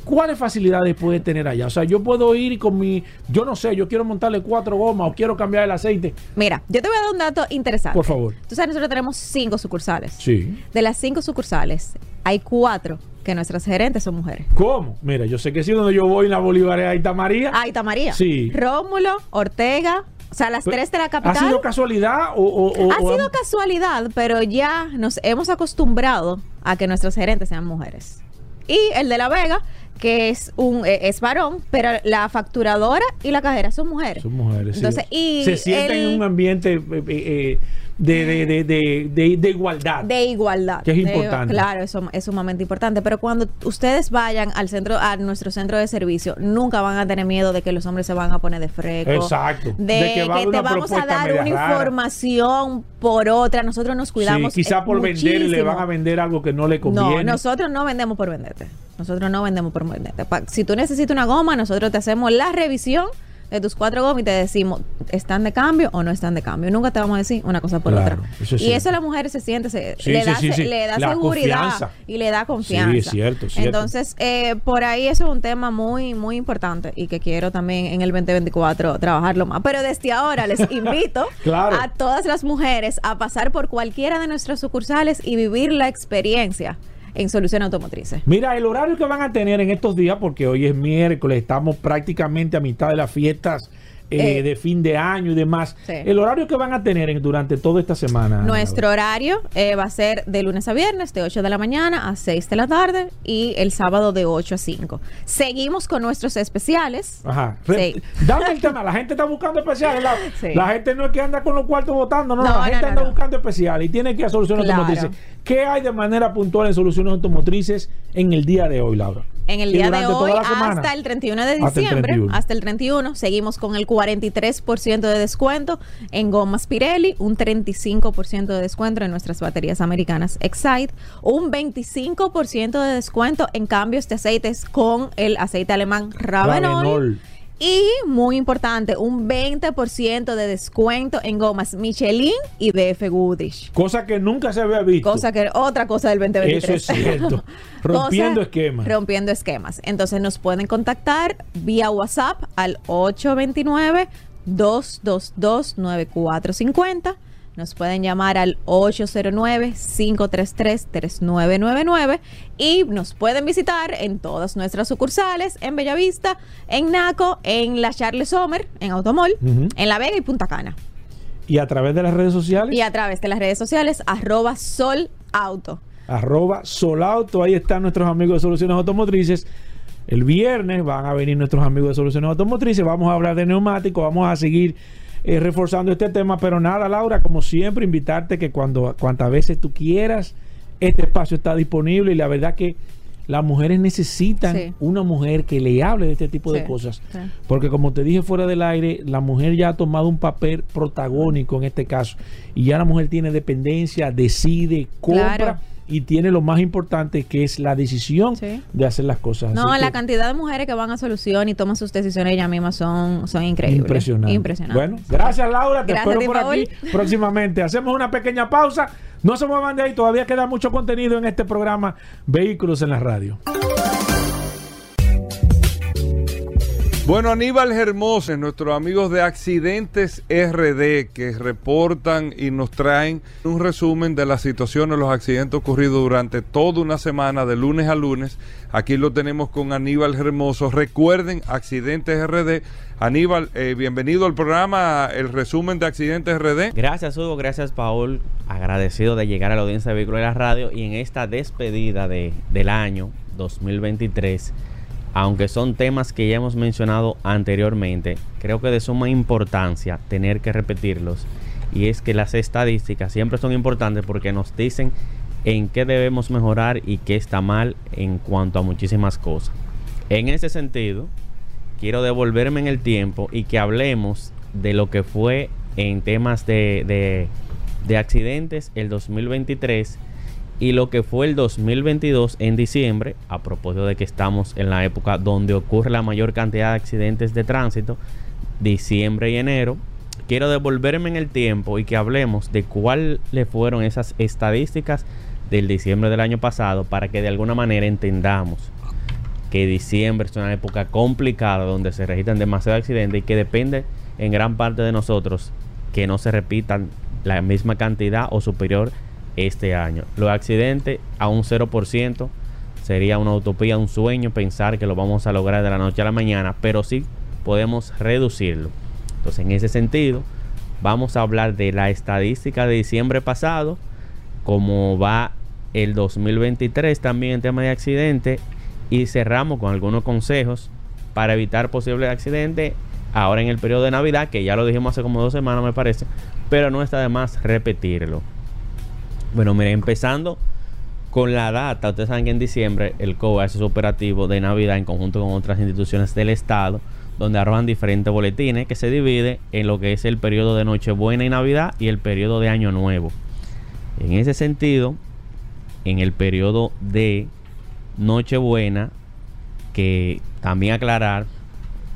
¿Cuáles facilidades puede tener allá? O sea, yo puedo ir con mi, yo no sé, yo quiero montarle cuatro gomas o quiero cambiar el aceite. Mira, yo te voy a dar un dato interesante. Por favor. Tú sabes, nosotros tenemos cinco sucursales. Sí. De las cinco sucursales, hay cuatro que nuestras gerentes son mujeres. ¿Cómo? Mira, yo sé que sí, donde yo voy en la Bolívar es Aita María. Aita María. Sí. Rómulo, Ortega, o sea, las tres de la capital. ¿Ha sido casualidad o, ha sido casualidad, pero ya nos hemos acostumbrado a que nuestros gerentes sean mujeres. Y el de La Vega que es un eh, es varón, pero la facturadora y la cajera son mujeres. Son mujeres. Entonces, y se sienten en un ambiente eh, eh, de, de, de, de, igualdad. De igualdad. Que es importante. Claro, eso es sumamente importante. Pero cuando ustedes vayan al centro, a nuestro centro de servicio, nunca van a tener miedo de que los hombres se van a poner de freco. Exacto. De, que, te vamos a dar una información por otra. Nosotros nos cuidamos. Sí, quizá por vender le van a vender algo que no le conviene. No, nosotros no vendemos por venderte. Nosotros no vendemos por venderte. Si tú necesitas una goma, nosotros te hacemos la revisión de tus cuatro gomas y te decimos, ¿están de cambio o no están de cambio? Nunca te vamos a decir una cosa por otra. y eso a la mujer se siente, se, le, da, le da seguridad y le da confianza. Sí, es cierto, Entonces, eh, por ahí eso es un tema muy, muy importante y que quiero también en el 2024 trabajarlo más. Pero desde ahora les invito a todas las mujeres a pasar por cualquiera de nuestras sucursales y vivir la experiencia en Soluciones Automotrices. Mira, el horario que van a tener en estos días, porque hoy es miércoles, estamos prácticamente a mitad de las fiestas eh, eh, de fin de año y demás. El horario que van a tener durante toda esta semana. Nuestro horario eh, va a ser de lunes a viernes, de 8 de la mañana a 6 de la tarde y el sábado de 8 a 5. Seguimos con nuestros especiales. Ajá. Dame el tema, la gente está buscando especiales. La, gente no es que anda con los cuartos votando, no, la gente anda buscando especiales y tiene que ir a soluciones automotrices. ¿Qué hay de manera puntual en soluciones automotrices en el día de hoy, Laura? En el día de hoy, hasta el 31 de diciembre, hasta el 31, seguimos con el 43% de descuento en gomas Pirelli, un 35% de descuento en nuestras baterías americanas Excite, un 25% de descuento en cambios de aceites con el aceite alemán Ravenol. Y muy importante, un 20% de descuento en gomas Michelin y BF Goodrich. Cosa que nunca se había visto. Cosa que otra cosa del 2023. Eso es cierto. rompiendo esquemas. Rompiendo esquemas. Entonces nos pueden contactar vía WhatsApp al 829 222 9450 nos pueden llamar al 809-533-3999 y nos pueden visitar en todas nuestras sucursales, en Bellavista, en Naco, en la Charles Sommer, en Automol, en La Vega y Punta Cana. ¿Y a través de las redes sociales? Y a través de las redes sociales, arroba Sol Auto. Arroba Sol Auto, ahí están nuestros amigos de Soluciones Automotrices. El viernes van a venir nuestros amigos de Soluciones Automotrices, vamos a hablar de neumáticos, vamos a seguir eh, reforzando este tema. Pero nada, Laura, como siempre, invitarte que cuando cuantas veces tú quieras, este espacio está disponible y la verdad que las mujeres necesitan una mujer que le hable de este tipo de cosas. Porque como te dije fuera del aire, la mujer ya ha tomado un papel protagónico en este caso. Y ya la mujer tiene dependencia, decide, compra y tiene lo más importante que es la decisión de hacer las cosas. No, la cantidad de mujeres que van a solución y toman sus decisiones ellas mismas son, son increíbles. Impresionante. Bueno, gracias Laura, te espero por aquí próximamente. Hacemos una pequeña pausa. No se muevan de ahí, todavía queda mucho contenido en este programa Vehículos en la Radio. Bueno, Aníbal Hermoso, nuestros amigos de Accidentes RD, que reportan y nos traen un resumen de la situación de los accidentes ocurridos durante toda una semana, de lunes a lunes. Aquí lo tenemos con Aníbal Hermoso. Recuerden, Accidentes RD. Aníbal, eh, bienvenido al programa, el resumen de Accidentes RD. Gracias, Hugo. Gracias, Paul. Agradecido de llegar a la audiencia de Vehículos de la Radio y en esta despedida de, del año 2023 aunque son temas que ya hemos mencionado anteriormente, creo que de suma importancia tener que repetirlos y es que las estadísticas siempre son importantes porque nos dicen en qué debemos mejorar y qué está mal en cuanto a muchísimas cosas. En ese sentido, quiero devolverme en el tiempo y que hablemos de lo que fue en temas de, de, accidentes el 2023 y lo que fue el 2022 en diciembre, a propósito de que estamos en la época donde ocurre la mayor cantidad de accidentes de tránsito, diciembre y enero, quiero devolverme en el tiempo y que hablemos de cuáles fueron esas estadísticas del diciembre del año pasado para que de alguna manera entendamos que diciembre es una época complicada donde se registran demasiados accidentes y que depende en gran parte de nosotros que no se repitan la misma cantidad o superior este año. Los accidentes a un 0% sería una utopía, un sueño pensar que lo vamos a lograr de la noche a la mañana, pero sí podemos reducirlo. Entonces, en ese sentido, vamos a hablar de la estadística de diciembre pasado, cómo va el 2023 también en tema de accidentes y cerramos con algunos consejos para evitar posibles accidentes ahora en el periodo de Navidad, que ya lo dijimos hace como dos semanas me parece, pero no está de más repetirlo. Bueno, mire, empezando con la data, ustedes saben que en diciembre el COA hace su operativo de Navidad en conjunto con otras instituciones del Estado, donde arrojan diferentes boletines que se divide en lo que es el periodo de Nochebuena y Navidad y el periodo de Año Nuevo. En ese sentido, en el periodo de Nochebuena, que también aclarar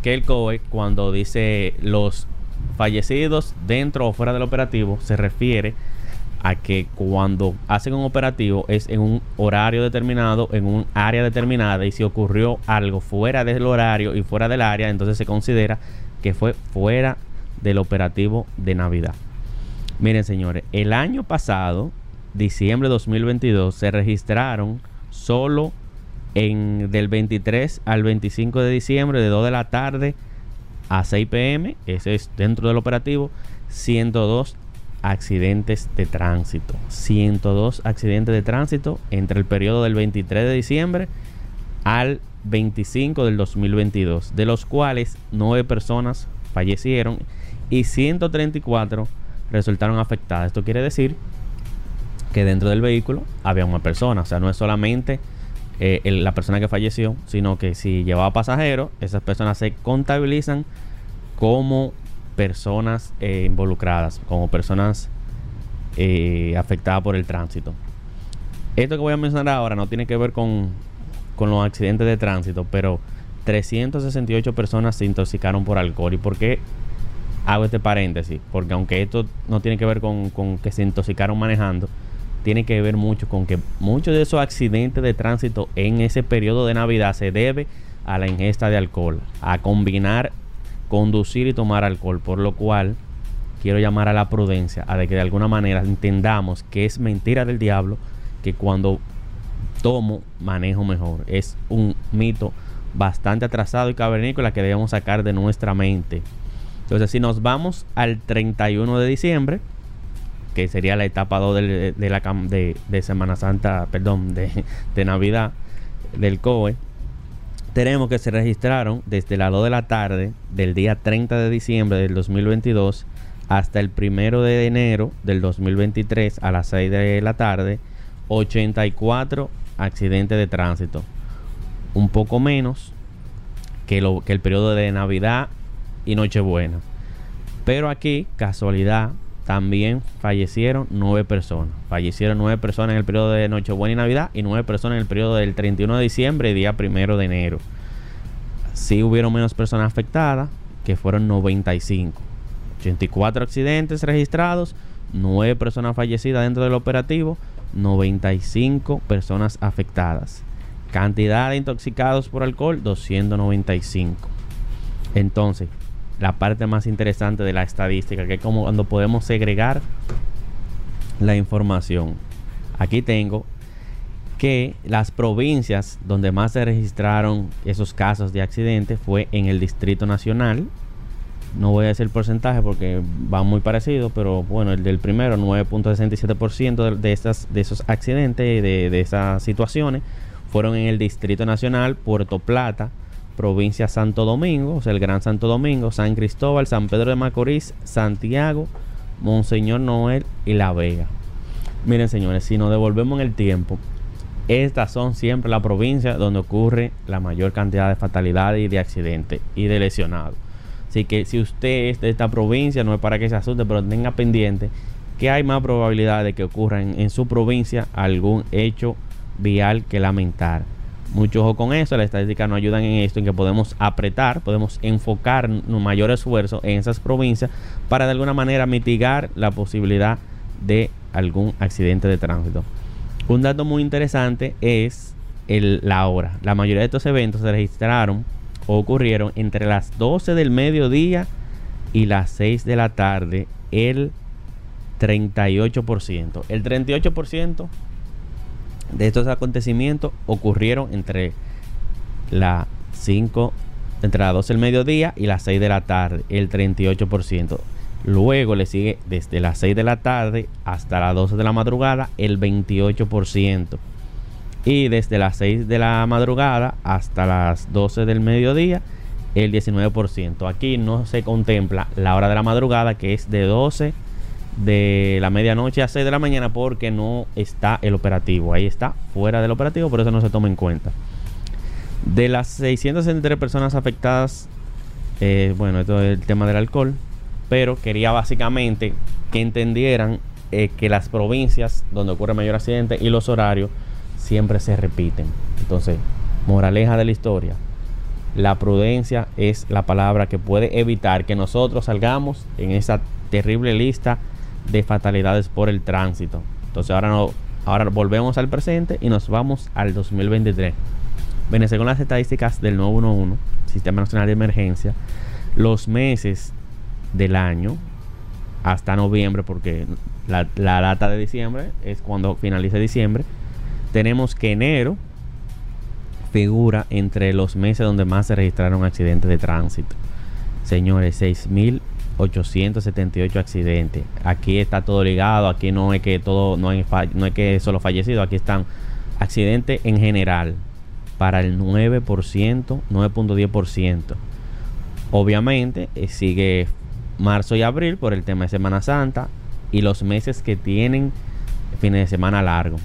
que el COE cuando dice los fallecidos dentro o fuera del operativo se refiere a que cuando hacen un operativo es en un horario determinado, en un área determinada y si ocurrió algo fuera del horario y fuera del área, entonces se considera que fue fuera del operativo de Navidad. Miren señores, el año pasado, diciembre de 2022, se registraron solo en del 23 al 25 de diciembre de 2 de la tarde a 6 pm, ese es dentro del operativo, 102 accidentes de tránsito. 102 accidentes de tránsito entre el periodo del 23 de diciembre al 25 del 2022, de los cuales 9 personas fallecieron y 134 resultaron afectadas. Esto quiere decir que dentro del vehículo había una persona, o sea, no es solamente eh, la persona que falleció, sino que si llevaba pasajeros, esas personas se contabilizan como personas eh, involucradas, como personas eh, afectadas por el tránsito. Esto que voy a mencionar ahora no tiene que ver con, con los accidentes de tránsito, pero 368 personas se intoxicaron por alcohol. ¿Y por qué hago este paréntesis? Porque aunque esto no tiene que ver con, con que se intoxicaron manejando, tiene que ver mucho con que muchos de esos accidentes de tránsito en ese periodo de Navidad se debe a la ingesta de alcohol, a combinar conducir y tomar alcohol, por lo cual quiero llamar a la prudencia, a de que de alguna manera entendamos que es mentira del diablo que cuando tomo manejo mejor. Es un mito bastante atrasado y cavernícola que debemos sacar de nuestra mente. Entonces, si nos vamos al 31 de diciembre, que sería la etapa 2 de, la, de, Semana Santa, perdón, de, de Navidad del COE. Tenemos que se registraron desde las 2 de la tarde del día 30 de diciembre del 2022 hasta el 1 de enero del 2023 a las 6 de la tarde 84 accidentes de tránsito. Un poco menos que, lo, que el periodo de Navidad y Nochebuena. Pero aquí, casualidad, también fallecieron nueve personas. Fallecieron nueve personas en el periodo de Nochebuena y Navidad y nueve personas en el periodo del 31 de diciembre y día primero de enero. Sí hubieron menos personas afectadas, que fueron 95. 84 accidentes registrados, nueve personas fallecidas dentro del operativo, 95 personas afectadas. Cantidad de intoxicados por alcohol, 295. Entonces, la parte más interesante de la estadística, que es como cuando podemos segregar la información. Aquí tengo que las provincias donde más se registraron esos casos de accidentes fue en el Distrito Nacional. No voy a decir el porcentaje porque va muy parecido, pero bueno, el del primero, 9.67% de, de esos accidentes, de, de esas situaciones, fueron en el Distrito Nacional, Puerto Plata, provincia Santo Domingo, o sea, el Gran Santo Domingo, San Cristóbal, San Pedro de Macorís, Santiago, Monseñor Noel y La Vega. Miren señores, si nos devolvemos en el tiempo, estas son siempre las provincias donde ocurre la mayor cantidad de fatalidades y de accidentes y de lesionados. Así que si usted es de esta provincia, no es para que se asuste, pero tenga pendiente que hay más probabilidad de que ocurra en, su provincia algún hecho vial que lamentar. Mucho ojo con eso, las estadísticas nos ayudan en esto, en que podemos apretar, podemos enfocar mayor esfuerzo en esas provincias para de alguna manera mitigar la posibilidad de algún accidente de tránsito. Un dato muy interesante es el, la hora. La mayoría de estos eventos se registraron o ocurrieron entre las 12 del mediodía y las 6 de la tarde, el 38%. El 38% de estos acontecimientos ocurrieron entre las 5, entre las 12 del mediodía y las 6 de la tarde, el 38%. Luego le sigue desde las 6 de la tarde hasta las 12 de la madrugada el 28%. Y desde las 6 de la madrugada hasta las 12 del mediodía el 19%. Aquí no se contempla la hora de la madrugada que es de 12 de la medianoche a 6 de la mañana porque no está el operativo. Ahí está fuera del operativo, por eso no se toma en cuenta. De las 663 personas afectadas, eh, bueno, esto es el tema del alcohol, pero quería básicamente que entendieran eh, que las provincias donde ocurre mayor accidente y los horarios siempre se repiten. Entonces, moraleja de la historia, la prudencia es la palabra que puede evitar que nosotros salgamos en esa terrible lista de fatalidades por el tránsito. Entonces ahora no, ahora volvemos al presente y nos vamos al 2023. Bueno, según las estadísticas del 911, Sistema Nacional de Emergencia, los meses del año hasta noviembre, porque la, data de diciembre es cuando finalice diciembre, tenemos que enero figura entre los meses donde más se registraron accidentes de tránsito. Señores, 6.878 accidentes. Aquí está todo ligado, aquí no es que todo, no, hay, no es que solo fallecido, aquí están accidentes en general para el 9%, 9.10%. Obviamente eh, sigue marzo y abril por el tema de Semana Santa y los meses que tienen fines de semana largo.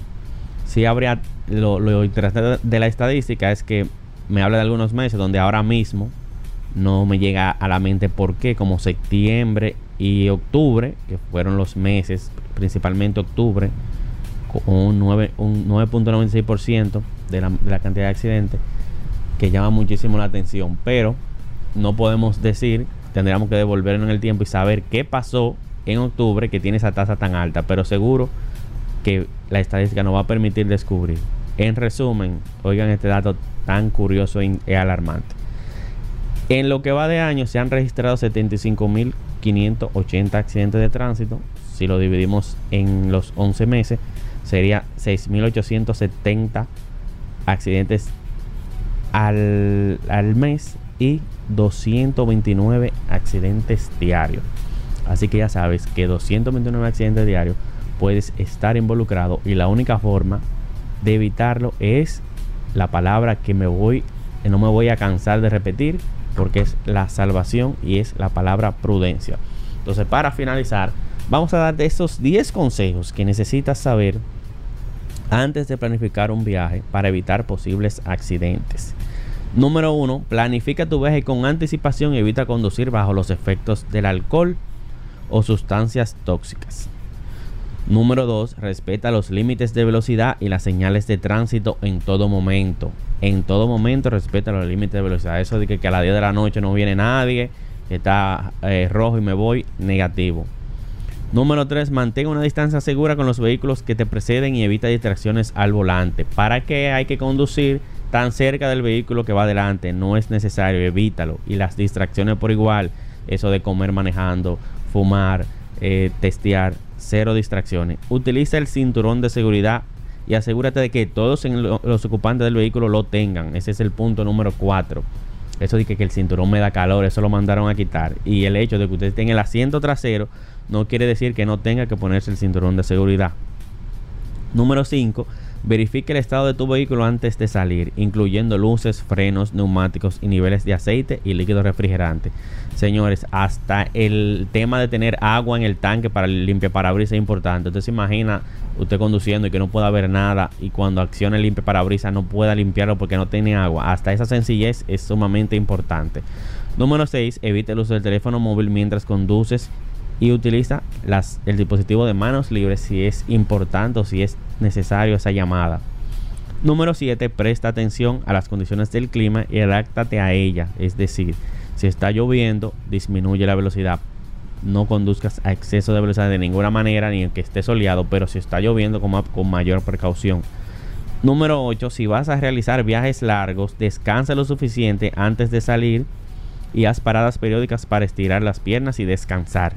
Si habría lo, interesante de la estadística es que me habla de algunos meses donde ahora mismo no me llega a la mente por qué, como septiembre y octubre, que fueron los meses, principalmente octubre, con un 9.96% de la, de la cantidad de accidentes, que llama muchísimo la atención. Pero no podemos decir tendríamos que devolvernos en el tiempo y saber qué pasó en octubre que tiene esa tasa tan alta. Pero seguro que la estadística nos va a permitir descubrir. En resumen, oigan este dato tan curioso e alarmante. En lo que va de año se han registrado 75.580 accidentes de tránsito. Si lo dividimos en los 11 meses, sería 6.870 accidentes al, al mes y 229 accidentes diarios. Así que ya sabes que 229 accidentes diarios puedes estar involucrado y la única forma de evitarlo es la palabra que me voy no me voy a cansar de repetir porque es la salvación y es la palabra prudencia. Entonces, para finalizar, vamos a darte esos 10 consejos que necesitas saber antes de planificar un viaje para evitar posibles accidentes. Número 1. Planifica tu viaje con anticipación y evita conducir bajo los efectos del alcohol o sustancias tóxicas. Número 2. Respeta los límites de velocidad y las señales de tránsito en todo momento. En todo momento respeta los límites de velocidad. Eso de que, a las 10 de la noche no viene nadie, que está eh, rojo y me voy, negativo. Número 3. Mantén una distancia segura con los vehículos que te preceden y evita distracciones al volante. ¿Para qué hay que conducir? tan cerca del vehículo que va adelante. No es necesario, evítalo. Y las distracciones por igual, eso de comer manejando, fumar, eh, testear, cero distracciones. Utiliza el cinturón de seguridad y asegúrate de que todos los ocupantes del vehículo lo tengan. Ese es el punto número 4. Eso de que, que, el cinturón me da calor, eso lo mandaron a quitar. Y el hecho de que usted tenga el asiento trasero no quiere decir que no tenga que ponerse el cinturón de seguridad. Número 5 Verifique el estado de tu vehículo antes de salir, incluyendo luces, frenos, neumáticos y niveles de aceite y líquido refrigerante. Señores, hasta el tema de tener agua en el tanque para el limpiaparabrisas es importante. Usted se imagina usted conduciendo y que no pueda ver nada y cuando acciona el limpiaparabrisas no pueda limpiarlo porque no tiene agua. Hasta esa sencillez es sumamente importante. Número 6. Evite el uso del teléfono móvil mientras conduces y utiliza el dispositivo de manos libres si es importante o si es necesario esa llamada. Número 7. Presta atención a las condiciones del clima y adáctate a ella. Es decir, si está lloviendo, disminuye la velocidad. No conduzcas a exceso de velocidad de ninguna manera, ni en que esté soleado, pero si está lloviendo, con, con mayor precaución. Número 8. Si vas a realizar viajes largos, descansa lo suficiente antes de salir y haz paradas periódicas para estirar las piernas y descansar.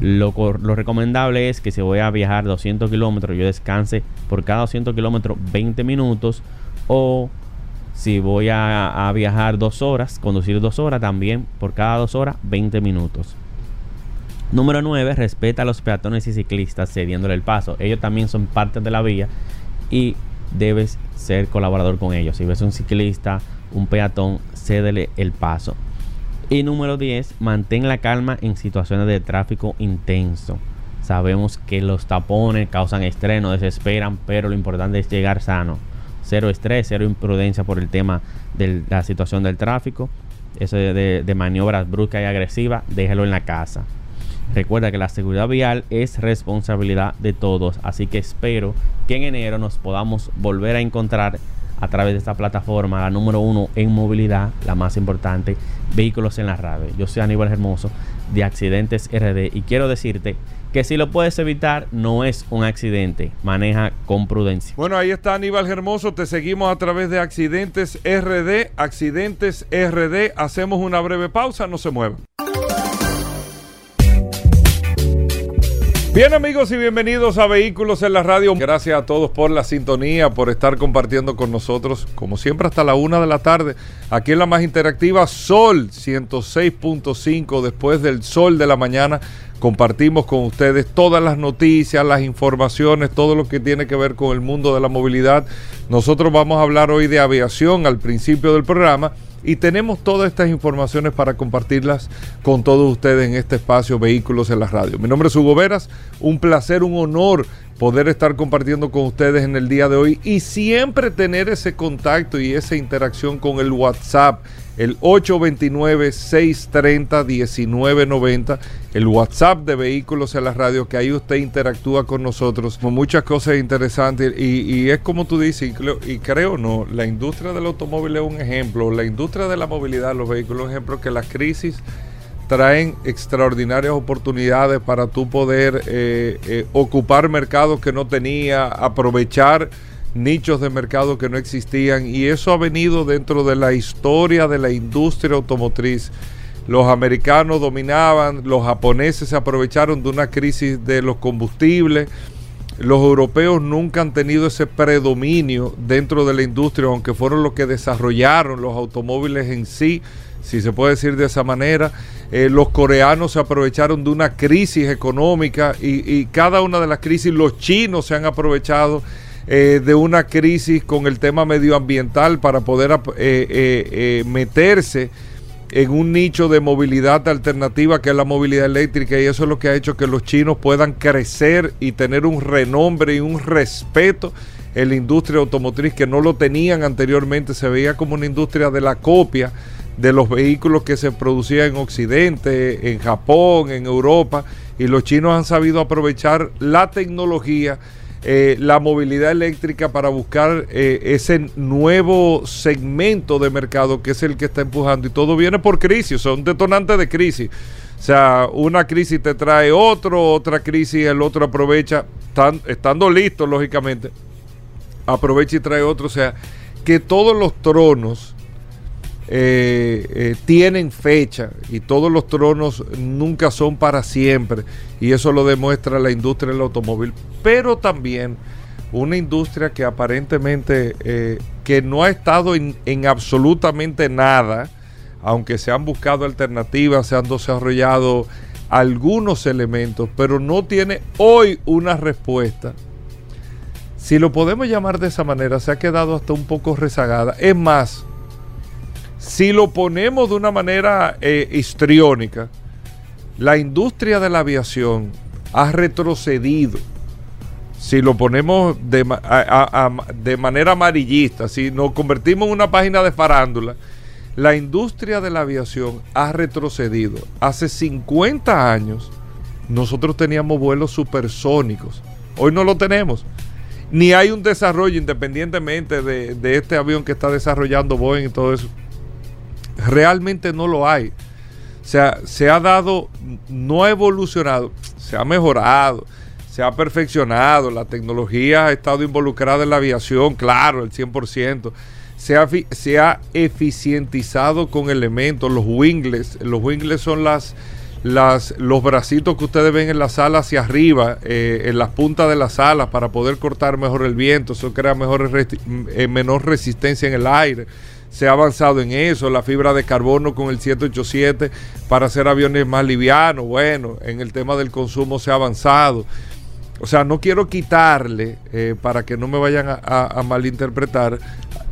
Lo, recomendable es que si voy a viajar 200 kilómetros, yo descanse por cada 200 kilómetros 20 minutos. O si voy a, viajar dos horas, conducir dos horas, también por cada dos horas 20 minutos. Número 9. Respeta a los peatones y ciclistas cediéndole el paso. Ellos también son parte de la vía y debes ser colaborador con ellos. Si ves un ciclista, un peatón, cédele el paso. Y número 10, mantén la calma en situaciones de tráfico intenso. Sabemos que los tapones causan estrés, no desesperan, pero lo importante es llegar sano. Cero estrés, cero imprudencia por el tema de la situación del tráfico. Eso de, de maniobras bruscas y agresivas, déjalo en la casa. Recuerda que la seguridad vial es responsabilidad de todos, así que espero que en enero nos podamos volver a encontrar a través de esta plataforma, la número uno en movilidad, la más importante, vehículos en la radio. Yo soy Aníbal Hermoso de Accidentes RD y quiero decirte que si lo puedes evitar, no es un accidente. Maneja con prudencia. Bueno, ahí está Aníbal Hermoso. Te seguimos a través de Accidentes RD. Accidentes RD. Hacemos una breve pausa. No se muevan. Bien amigos y bienvenidos a Vehículos en la Radio. Gracias a todos por la sintonía, por estar compartiendo con nosotros, como siempre hasta la una de la tarde, aquí en la más interactiva Sol 106.5, después del Sol de la mañana. Compartimos con ustedes todas las noticias, las informaciones, todo lo que tiene que ver con el mundo de la movilidad. Nosotros vamos a hablar hoy de aviación al principio del programa y tenemos todas estas informaciones para compartirlas con todos ustedes en este espacio Vehículos en la Radio. Mi nombre es Hugo Veras, un placer, un honor poder estar compartiendo con ustedes en el día de hoy y siempre tener ese contacto y esa interacción con el WhatsApp el 829-630-1990, el WhatsApp de Vehículos en la Radio, que ahí usted interactúa con nosotros con muchas cosas interesantes y, es como tú dices, y creo, y no, la industria del automóvil es un ejemplo, la industria de la movilidad, los vehículos, ejemplo que las crisis traen extraordinarias oportunidades para tú poder eh, eh, ocupar mercados que no tenía, aprovechar nichos de mercado que no existían y eso ha venido dentro de la historia de la industria automotriz. Los americanos dominaban, los japoneses se aprovecharon de una crisis de los combustibles. Los europeos nunca han tenido ese predominio dentro de la industria, aunque fueron los que desarrollaron los automóviles en sí, si se puede decir de esa manera. Eh, los coreanos se aprovecharon de una crisis económica y, cada una de las crisis, los chinos se han aprovechado eh, de una crisis con el tema medioambiental para poder eh, meterse en un nicho de movilidad alternativa que es la movilidad eléctrica y eso es lo que ha hecho que los chinos puedan crecer y tener un renombre y un respeto en la industria automotriz que no lo tenían anteriormente, se veía como una industria de la copia de los vehículos que se producían en Occidente, en Japón, en Europa y los chinos han sabido aprovechar la tecnología eh, la movilidad eléctrica para buscar eh, ese nuevo segmento de mercado que es el que está empujando y todo viene por crisis, son detonantes de crisis. O sea, una crisis te trae otro, otra crisis el otro aprovecha, estando listo lógicamente, aprovecha y trae otro. O sea, que todos los tronos eh, eh, tienen fecha y todos los tronos nunca son para siempre. Y eso lo demuestra la industria del automóvil, pero también una industria que aparentemente eh, que no ha estado en, en, absolutamente nada, aunque se han buscado alternativas, se han desarrollado algunos elementos, pero no tiene hoy una respuesta. Si lo podemos llamar de esa manera, se ha quedado hasta un poco rezagada. Es más, si lo ponemos de una manera eh, histriónica, la industria de la aviación ha retrocedido. Si lo ponemos de, manera amarillista, si nos convertimos en una página de farándula, la industria de la aviación ha retrocedido. Hace 50 años nosotros teníamos vuelos supersónicos. Hoy no lo tenemos. Ni hay un desarrollo independientemente de, de este avión que está desarrollando Boeing y todo eso. Realmente no lo hay. O sea, se ha dado, no ha evolucionado, se ha mejorado, se ha perfeccionado, la tecnología ha estado involucrada en la aviación, claro, el 100% se ha, se ha eficientizado con elementos, los wingles, los wingles son las, las, los bracitos que ustedes ven en la sala hacia arriba, eh, en las puntas de las alas para poder cortar mejor el viento, eso crea mejor, eh, menor resistencia en el aire. Se ha avanzado en eso, la fibra de carbono con el 787 para hacer aviones más livianos. Bueno, en el tema del consumo se ha avanzado. O sea, no quiero quitarle, eh, para que no me vayan a malinterpretar,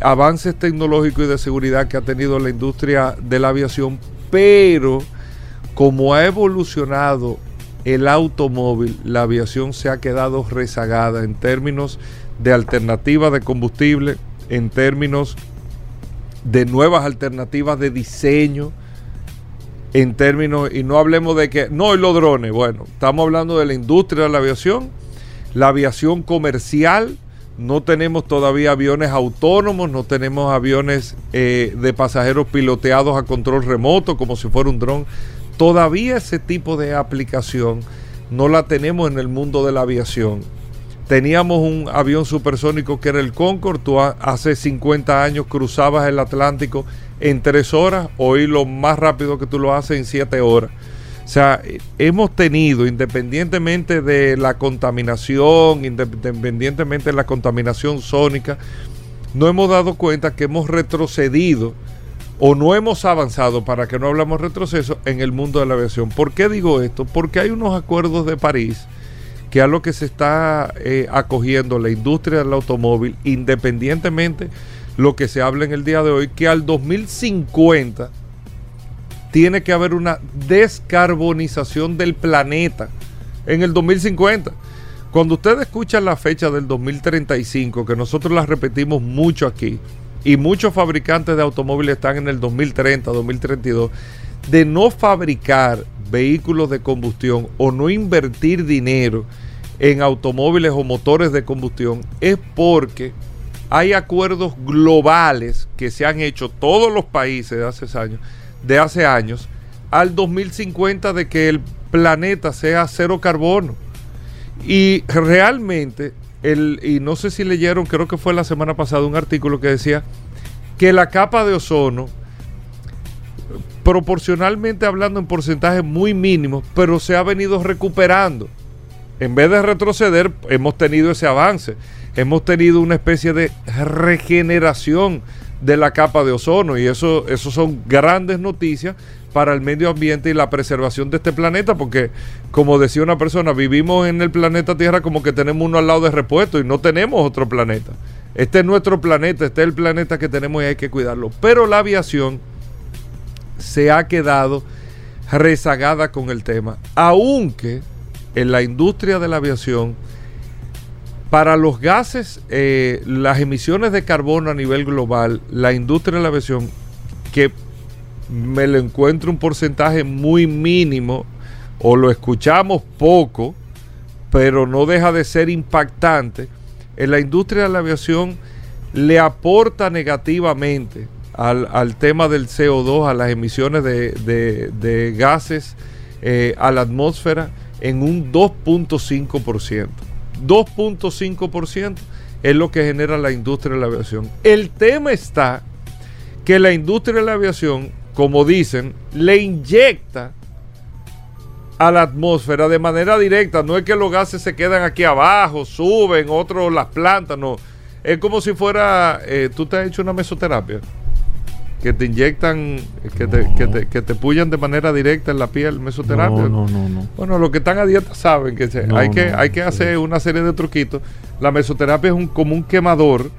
avances tecnológicos y de seguridad que ha tenido la industria de la aviación, pero como ha evolucionado el automóvil, la aviación se ha quedado rezagada en términos de alternativas de combustible, en términos de nuevas alternativas de diseño, en términos, y no hablemos de que, no, y los drones, bueno, estamos hablando de la industria de la aviación, la aviación comercial, no tenemos todavía aviones autónomos, no tenemos aviones eh, de pasajeros piloteados a control remoto como si fuera un dron. Todavía ese tipo de aplicación no la tenemos en el mundo de la aviación. Teníamos un avión supersónico que era el Concorde. Tú hace 50 años cruzabas el Atlántico en 3 horas. Hoy lo más rápido que tú lo haces en 7 horas. O sea, hemos tenido, independientemente de la contaminación, independientemente de la contaminación sónica, no hemos dado cuenta que hemos retrocedido o no hemos avanzado, para que no hablamos retroceso, en el mundo de la aviación. ¿Por qué digo esto? Porque hay unos acuerdos de París que a lo que se está eh, acogiendo la industria del automóvil, independientemente lo que se habla en el día de hoy, que al 2050 tiene que haber una descarbonización del planeta en el 2050. Cuando ustedes escuchan la fecha del 2035, que nosotros la repetimos mucho aquí, y muchos fabricantes de automóviles están en el 2030, 2032, de no fabricar vehículos de combustión o no invertir dinero en automóviles o motores de combustión, es porque hay acuerdos globales que se han hecho todos los países de hace años de hace años al 2050 de que el planeta sea cero carbono. Y realmente, el, y no sé si leyeron, creo que fue la semana pasada, un artículo que decía que la capa de ozono, proporcionalmente hablando en porcentajes muy mínimos, pero se ha venido recuperando. En vez de retroceder, hemos tenido ese avance. Hemos tenido una especie de regeneración de la capa de ozono y eso, eso son grandes noticias para el medio ambiente y la preservación de este planeta, porque como decía una persona, vivimos en el planeta Tierra como que tenemos uno al lado de repuesto y no tenemos otro planeta. Este es nuestro planeta, este es el planeta que tenemos y hay que cuidarlo. Pero la aviación se ha quedado rezagada con el tema, aunque en la industria de la aviación para los gases, eh, las emisiones de carbono a nivel global, la industria de la aviación, que me lo encuentro un porcentaje muy mínimo, o lo escuchamos poco, pero no deja de ser impactante, en la industria de la aviación le aporta negativamente al, tema del CO2, a las emisiones de, gases eh, a la atmósfera en un 2.5%. 2.5% es lo que genera la industria de la aviación. El tema está que la industria de la aviación, como dicen, le inyecta a la atmósfera de manera directa. No es que los gases se quedan aquí abajo, suben, otros las plantas, no. Es como si fuera, eh, tú te has hecho una mesoterapia. Que te inyectan, que, te, que, te, que te pullan de manera directa en la piel, mesoterapia. No, no, no. Bueno, los que están a dieta saben que hay que, hay que hacer una serie de truquitos. La mesoterapia es un, como un quemador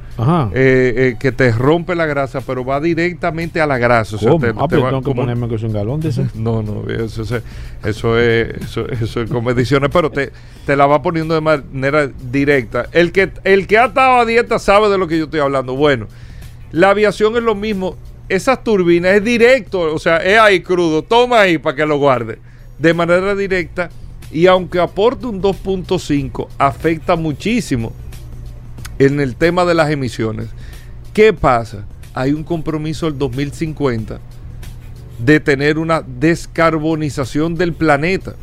eh, eh, que te rompe la grasa, pero va directamente a la grasa. O sea, te, ah, tengo que ponerme que es un galón de. No, no, eso, eso, eso, es, eso, eso es con mediciones, pero te, te la va poniendo de manera directa. El que, el que ha estado a dieta sabe de lo que yo estoy hablando. Bueno, la aviación es lo mismo esas turbinas es directo, o sea, es ahí crudo, toma ahí para que lo guarde, de manera directa, y aunque aporte un 2.5, afecta muchísimo en el tema de las emisiones. ¿Qué pasa? Hay un compromiso el 2050 de tener una descarbonización del planeta.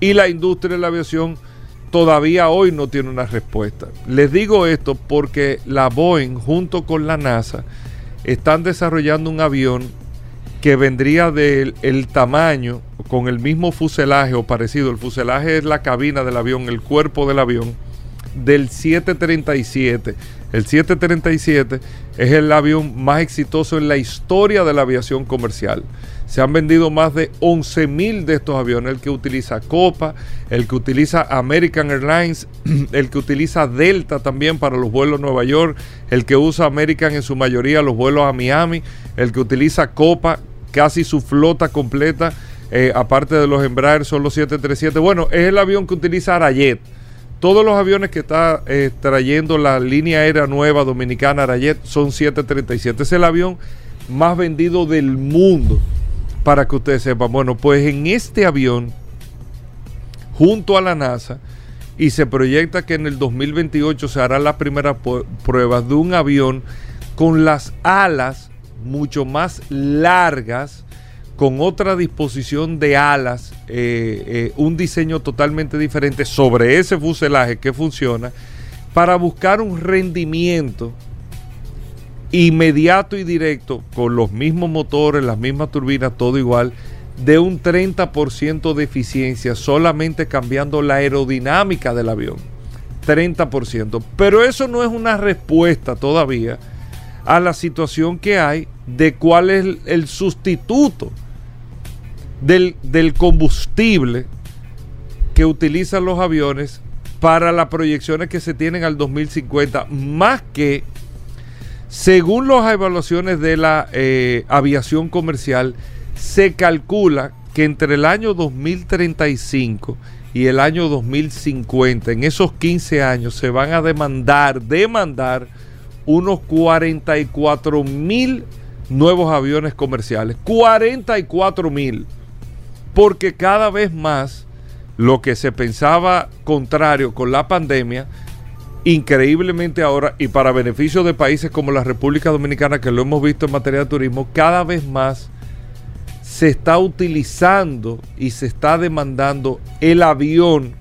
Y la industria de la aviación todavía hoy no tiene una respuesta. Les digo esto porque la Boeing junto con la NASA están desarrollando un avión que vendría del tamaño con el mismo fuselaje o parecido. El fuselaje es la cabina del avión, el cuerpo del avión del 737. El 737 es el avión más exitoso en la historia de la aviación comercial. Se han vendido más de 11 mil de estos aviones, el que utiliza Copa, el que utiliza American Airlines, el que utiliza Delta también para los vuelos a Nueva York, el que usa American en su mayoría los vuelos a Miami, el que utiliza Copa, casi su flota completa, eh, aparte de los Embraer, son los 737. Bueno, es el avión que utiliza Arayet. Todos los aviones que está eh, trayendo la línea aérea nueva dominicana Arayet son 737. Es el avión más vendido del mundo para que ustedes sepan. Bueno, pues en este avión, junto a la NASA, y se proyecta que en el 2028 se hará la primera prueba de un avión con las alas mucho más largas, con otra disposición de alas, eh, eh, un diseño totalmente diferente sobre ese fuselaje que funciona, para buscar un rendimiento inmediato y directo, con los mismos motores, las mismas turbinas, todo igual, de un 30% de eficiencia solamente cambiando la aerodinámica del avión. 30%. Pero eso no es una respuesta todavía a la situación que hay de cuál es el, sustituto del, del combustible que utilizan los aviones para las proyecciones que se tienen al 2050, más que según las evaluaciones de la eh, aviación comercial, se calcula que entre el año 2035 y el año 2050, en esos 15 años, se van a demandar, demandar unos 44 mil nuevos aviones comerciales. 44 mil. Porque cada vez más lo que se pensaba contrario con la pandemia, increíblemente ahora y para beneficio de países como la República Dominicana, que lo hemos visto en materia de turismo, cada vez más se está utilizando y se está demandando el avión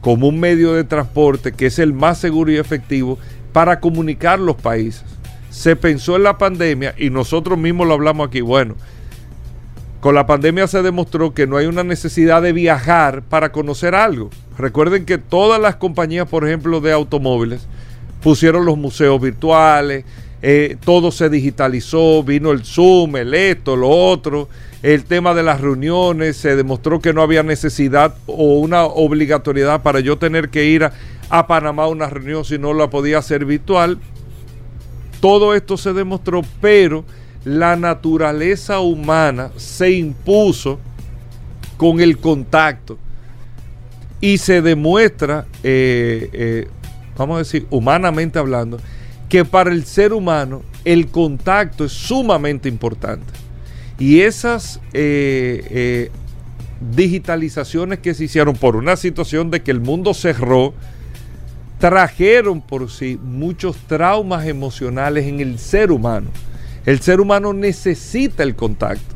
como un medio de transporte que es el más seguro y efectivo para comunicar los países. Se pensó en la pandemia y nosotros mismos lo hablamos aquí. Bueno, con la pandemia se demostró que no hay una necesidad de viajar para conocer algo. Recuerden que todas las compañías, por ejemplo, de automóviles, pusieron los museos virtuales, eh, todo se digitalizó, vino el Zoom, el esto, lo otro, el tema de las reuniones, se demostró que no había necesidad o una obligatoriedad para yo tener que ir a, a Panamá a una reunión si no la podía hacer virtual. Todo esto se demostró, pero la naturaleza humana se impuso con el contacto y se demuestra, eh, eh, vamos a decir, humanamente hablando, que para el ser humano el contacto es sumamente importante. Y esas eh, digitalizaciones que se hicieron por una situación de que el mundo cerró, trajeron por sí muchos traumas emocionales en el ser humano. El ser humano necesita el contacto.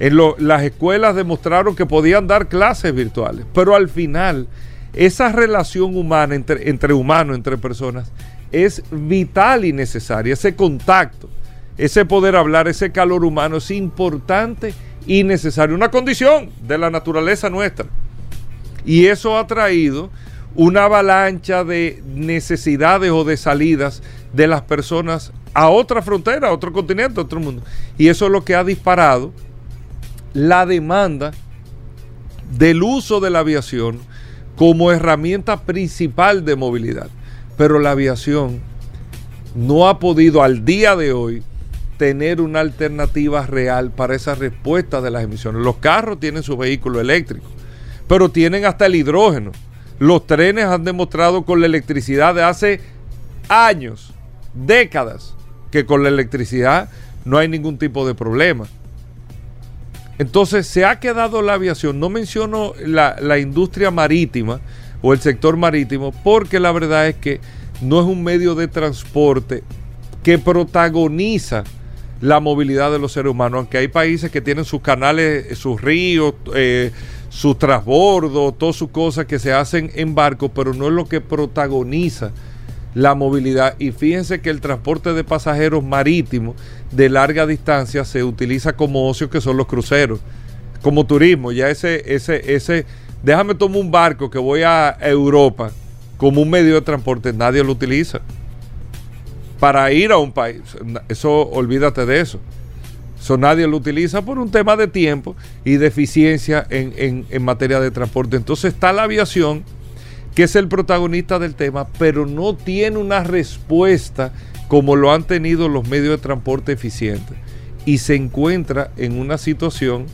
En las escuelas demostraron que podían dar clases virtuales, pero al final esa relación humana entre, entre humanos, entre personas, es vital y necesaria. Ese contacto, ese poder hablar, ese calor humano es importante y necesario. Una condición de la naturaleza nuestra. Y eso ha traído una avalancha de necesidades o de salidas de las personas a otra frontera, a otro continente, a otro mundo. Y eso es lo que ha disparado la demanda del uso de la aviación como herramienta principal de movilidad. Pero la aviación no ha podido al día de hoy tener una alternativa real para esa respuesta de las emisiones. Los carros tienen su vehículo eléctrico, pero tienen hasta el hidrógeno. Los trenes han demostrado con la electricidad de hace años, décadas, que con la electricidad no hay ningún tipo de problema. Entonces se ha quedado la aviación, no menciono la, la, industria marítima o el sector marítimo, porque la verdad es que no es un medio de transporte que protagoniza la movilidad de los seres humanos, aunque hay países que tienen sus canales, sus ríos, eh, sus transbordos, todas sus cosas que se hacen en barco, pero no es lo que protagoniza la movilidad. Y fíjense que el transporte de pasajeros marítimos de larga distancia se utiliza como ocio, que son los cruceros, como turismo. Ya ese, ese, ese, déjame tomar un barco que voy a Europa como un medio de transporte, nadie lo utiliza. Para ir a un país, eso olvídate de eso. Eso nadie lo utiliza por un tema de tiempo y de eficiencia en, en materia de transporte. Entonces está la aviación que es el protagonista del tema, pero no tiene una respuesta como lo han tenido los medios de transporte eficientes. Y se encuentra en una situación,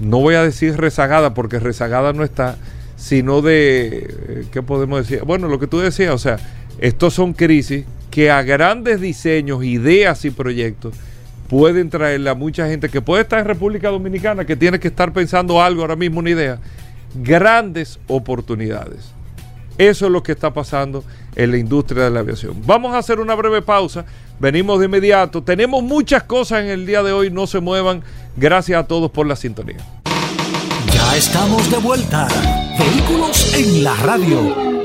no voy a decir rezagada, porque rezagada no está, sino de, eh, ¿qué podemos decir? Bueno, lo que tú decías, o sea, estos son crisis que a grandes diseños, ideas y proyectos pueden traerle a mucha gente que puede estar en República Dominicana, que tiene que estar pensando algo ahora mismo, una idea, grandes oportunidades. Eso es lo que está pasando en la industria de la aviación. Vamos a hacer una breve pausa. Venimos de inmediato. Tenemos muchas cosas en el día de hoy. No se muevan. Gracias a todos por la sintonía. Ya estamos de vuelta. Vehículos en la radio.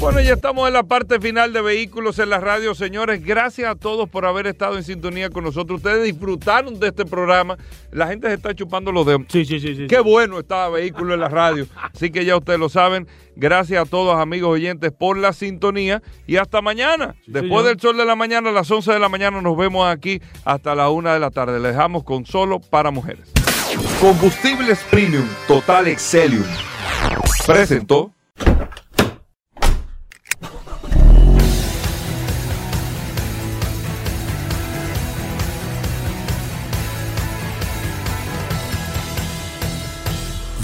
Bueno, ya estamos en la parte final de Vehículos en la Radio, señores. Gracias a todos por haber estado en sintonía con nosotros. Ustedes disfrutaron de este programa. La gente se está chupando los dedos. Sí, sí, sí. sí Qué bueno estaba Vehículos en la Radio. Así que ya ustedes lo saben. Gracias a todos, amigos oyentes, por la sintonía. Y hasta mañana. Después del sol de la mañana, a las 11 de la mañana, nos vemos aquí hasta la 1 de la tarde. Les dejamos con solo para mujeres. Combustibles Premium Total Excelium. Presentó.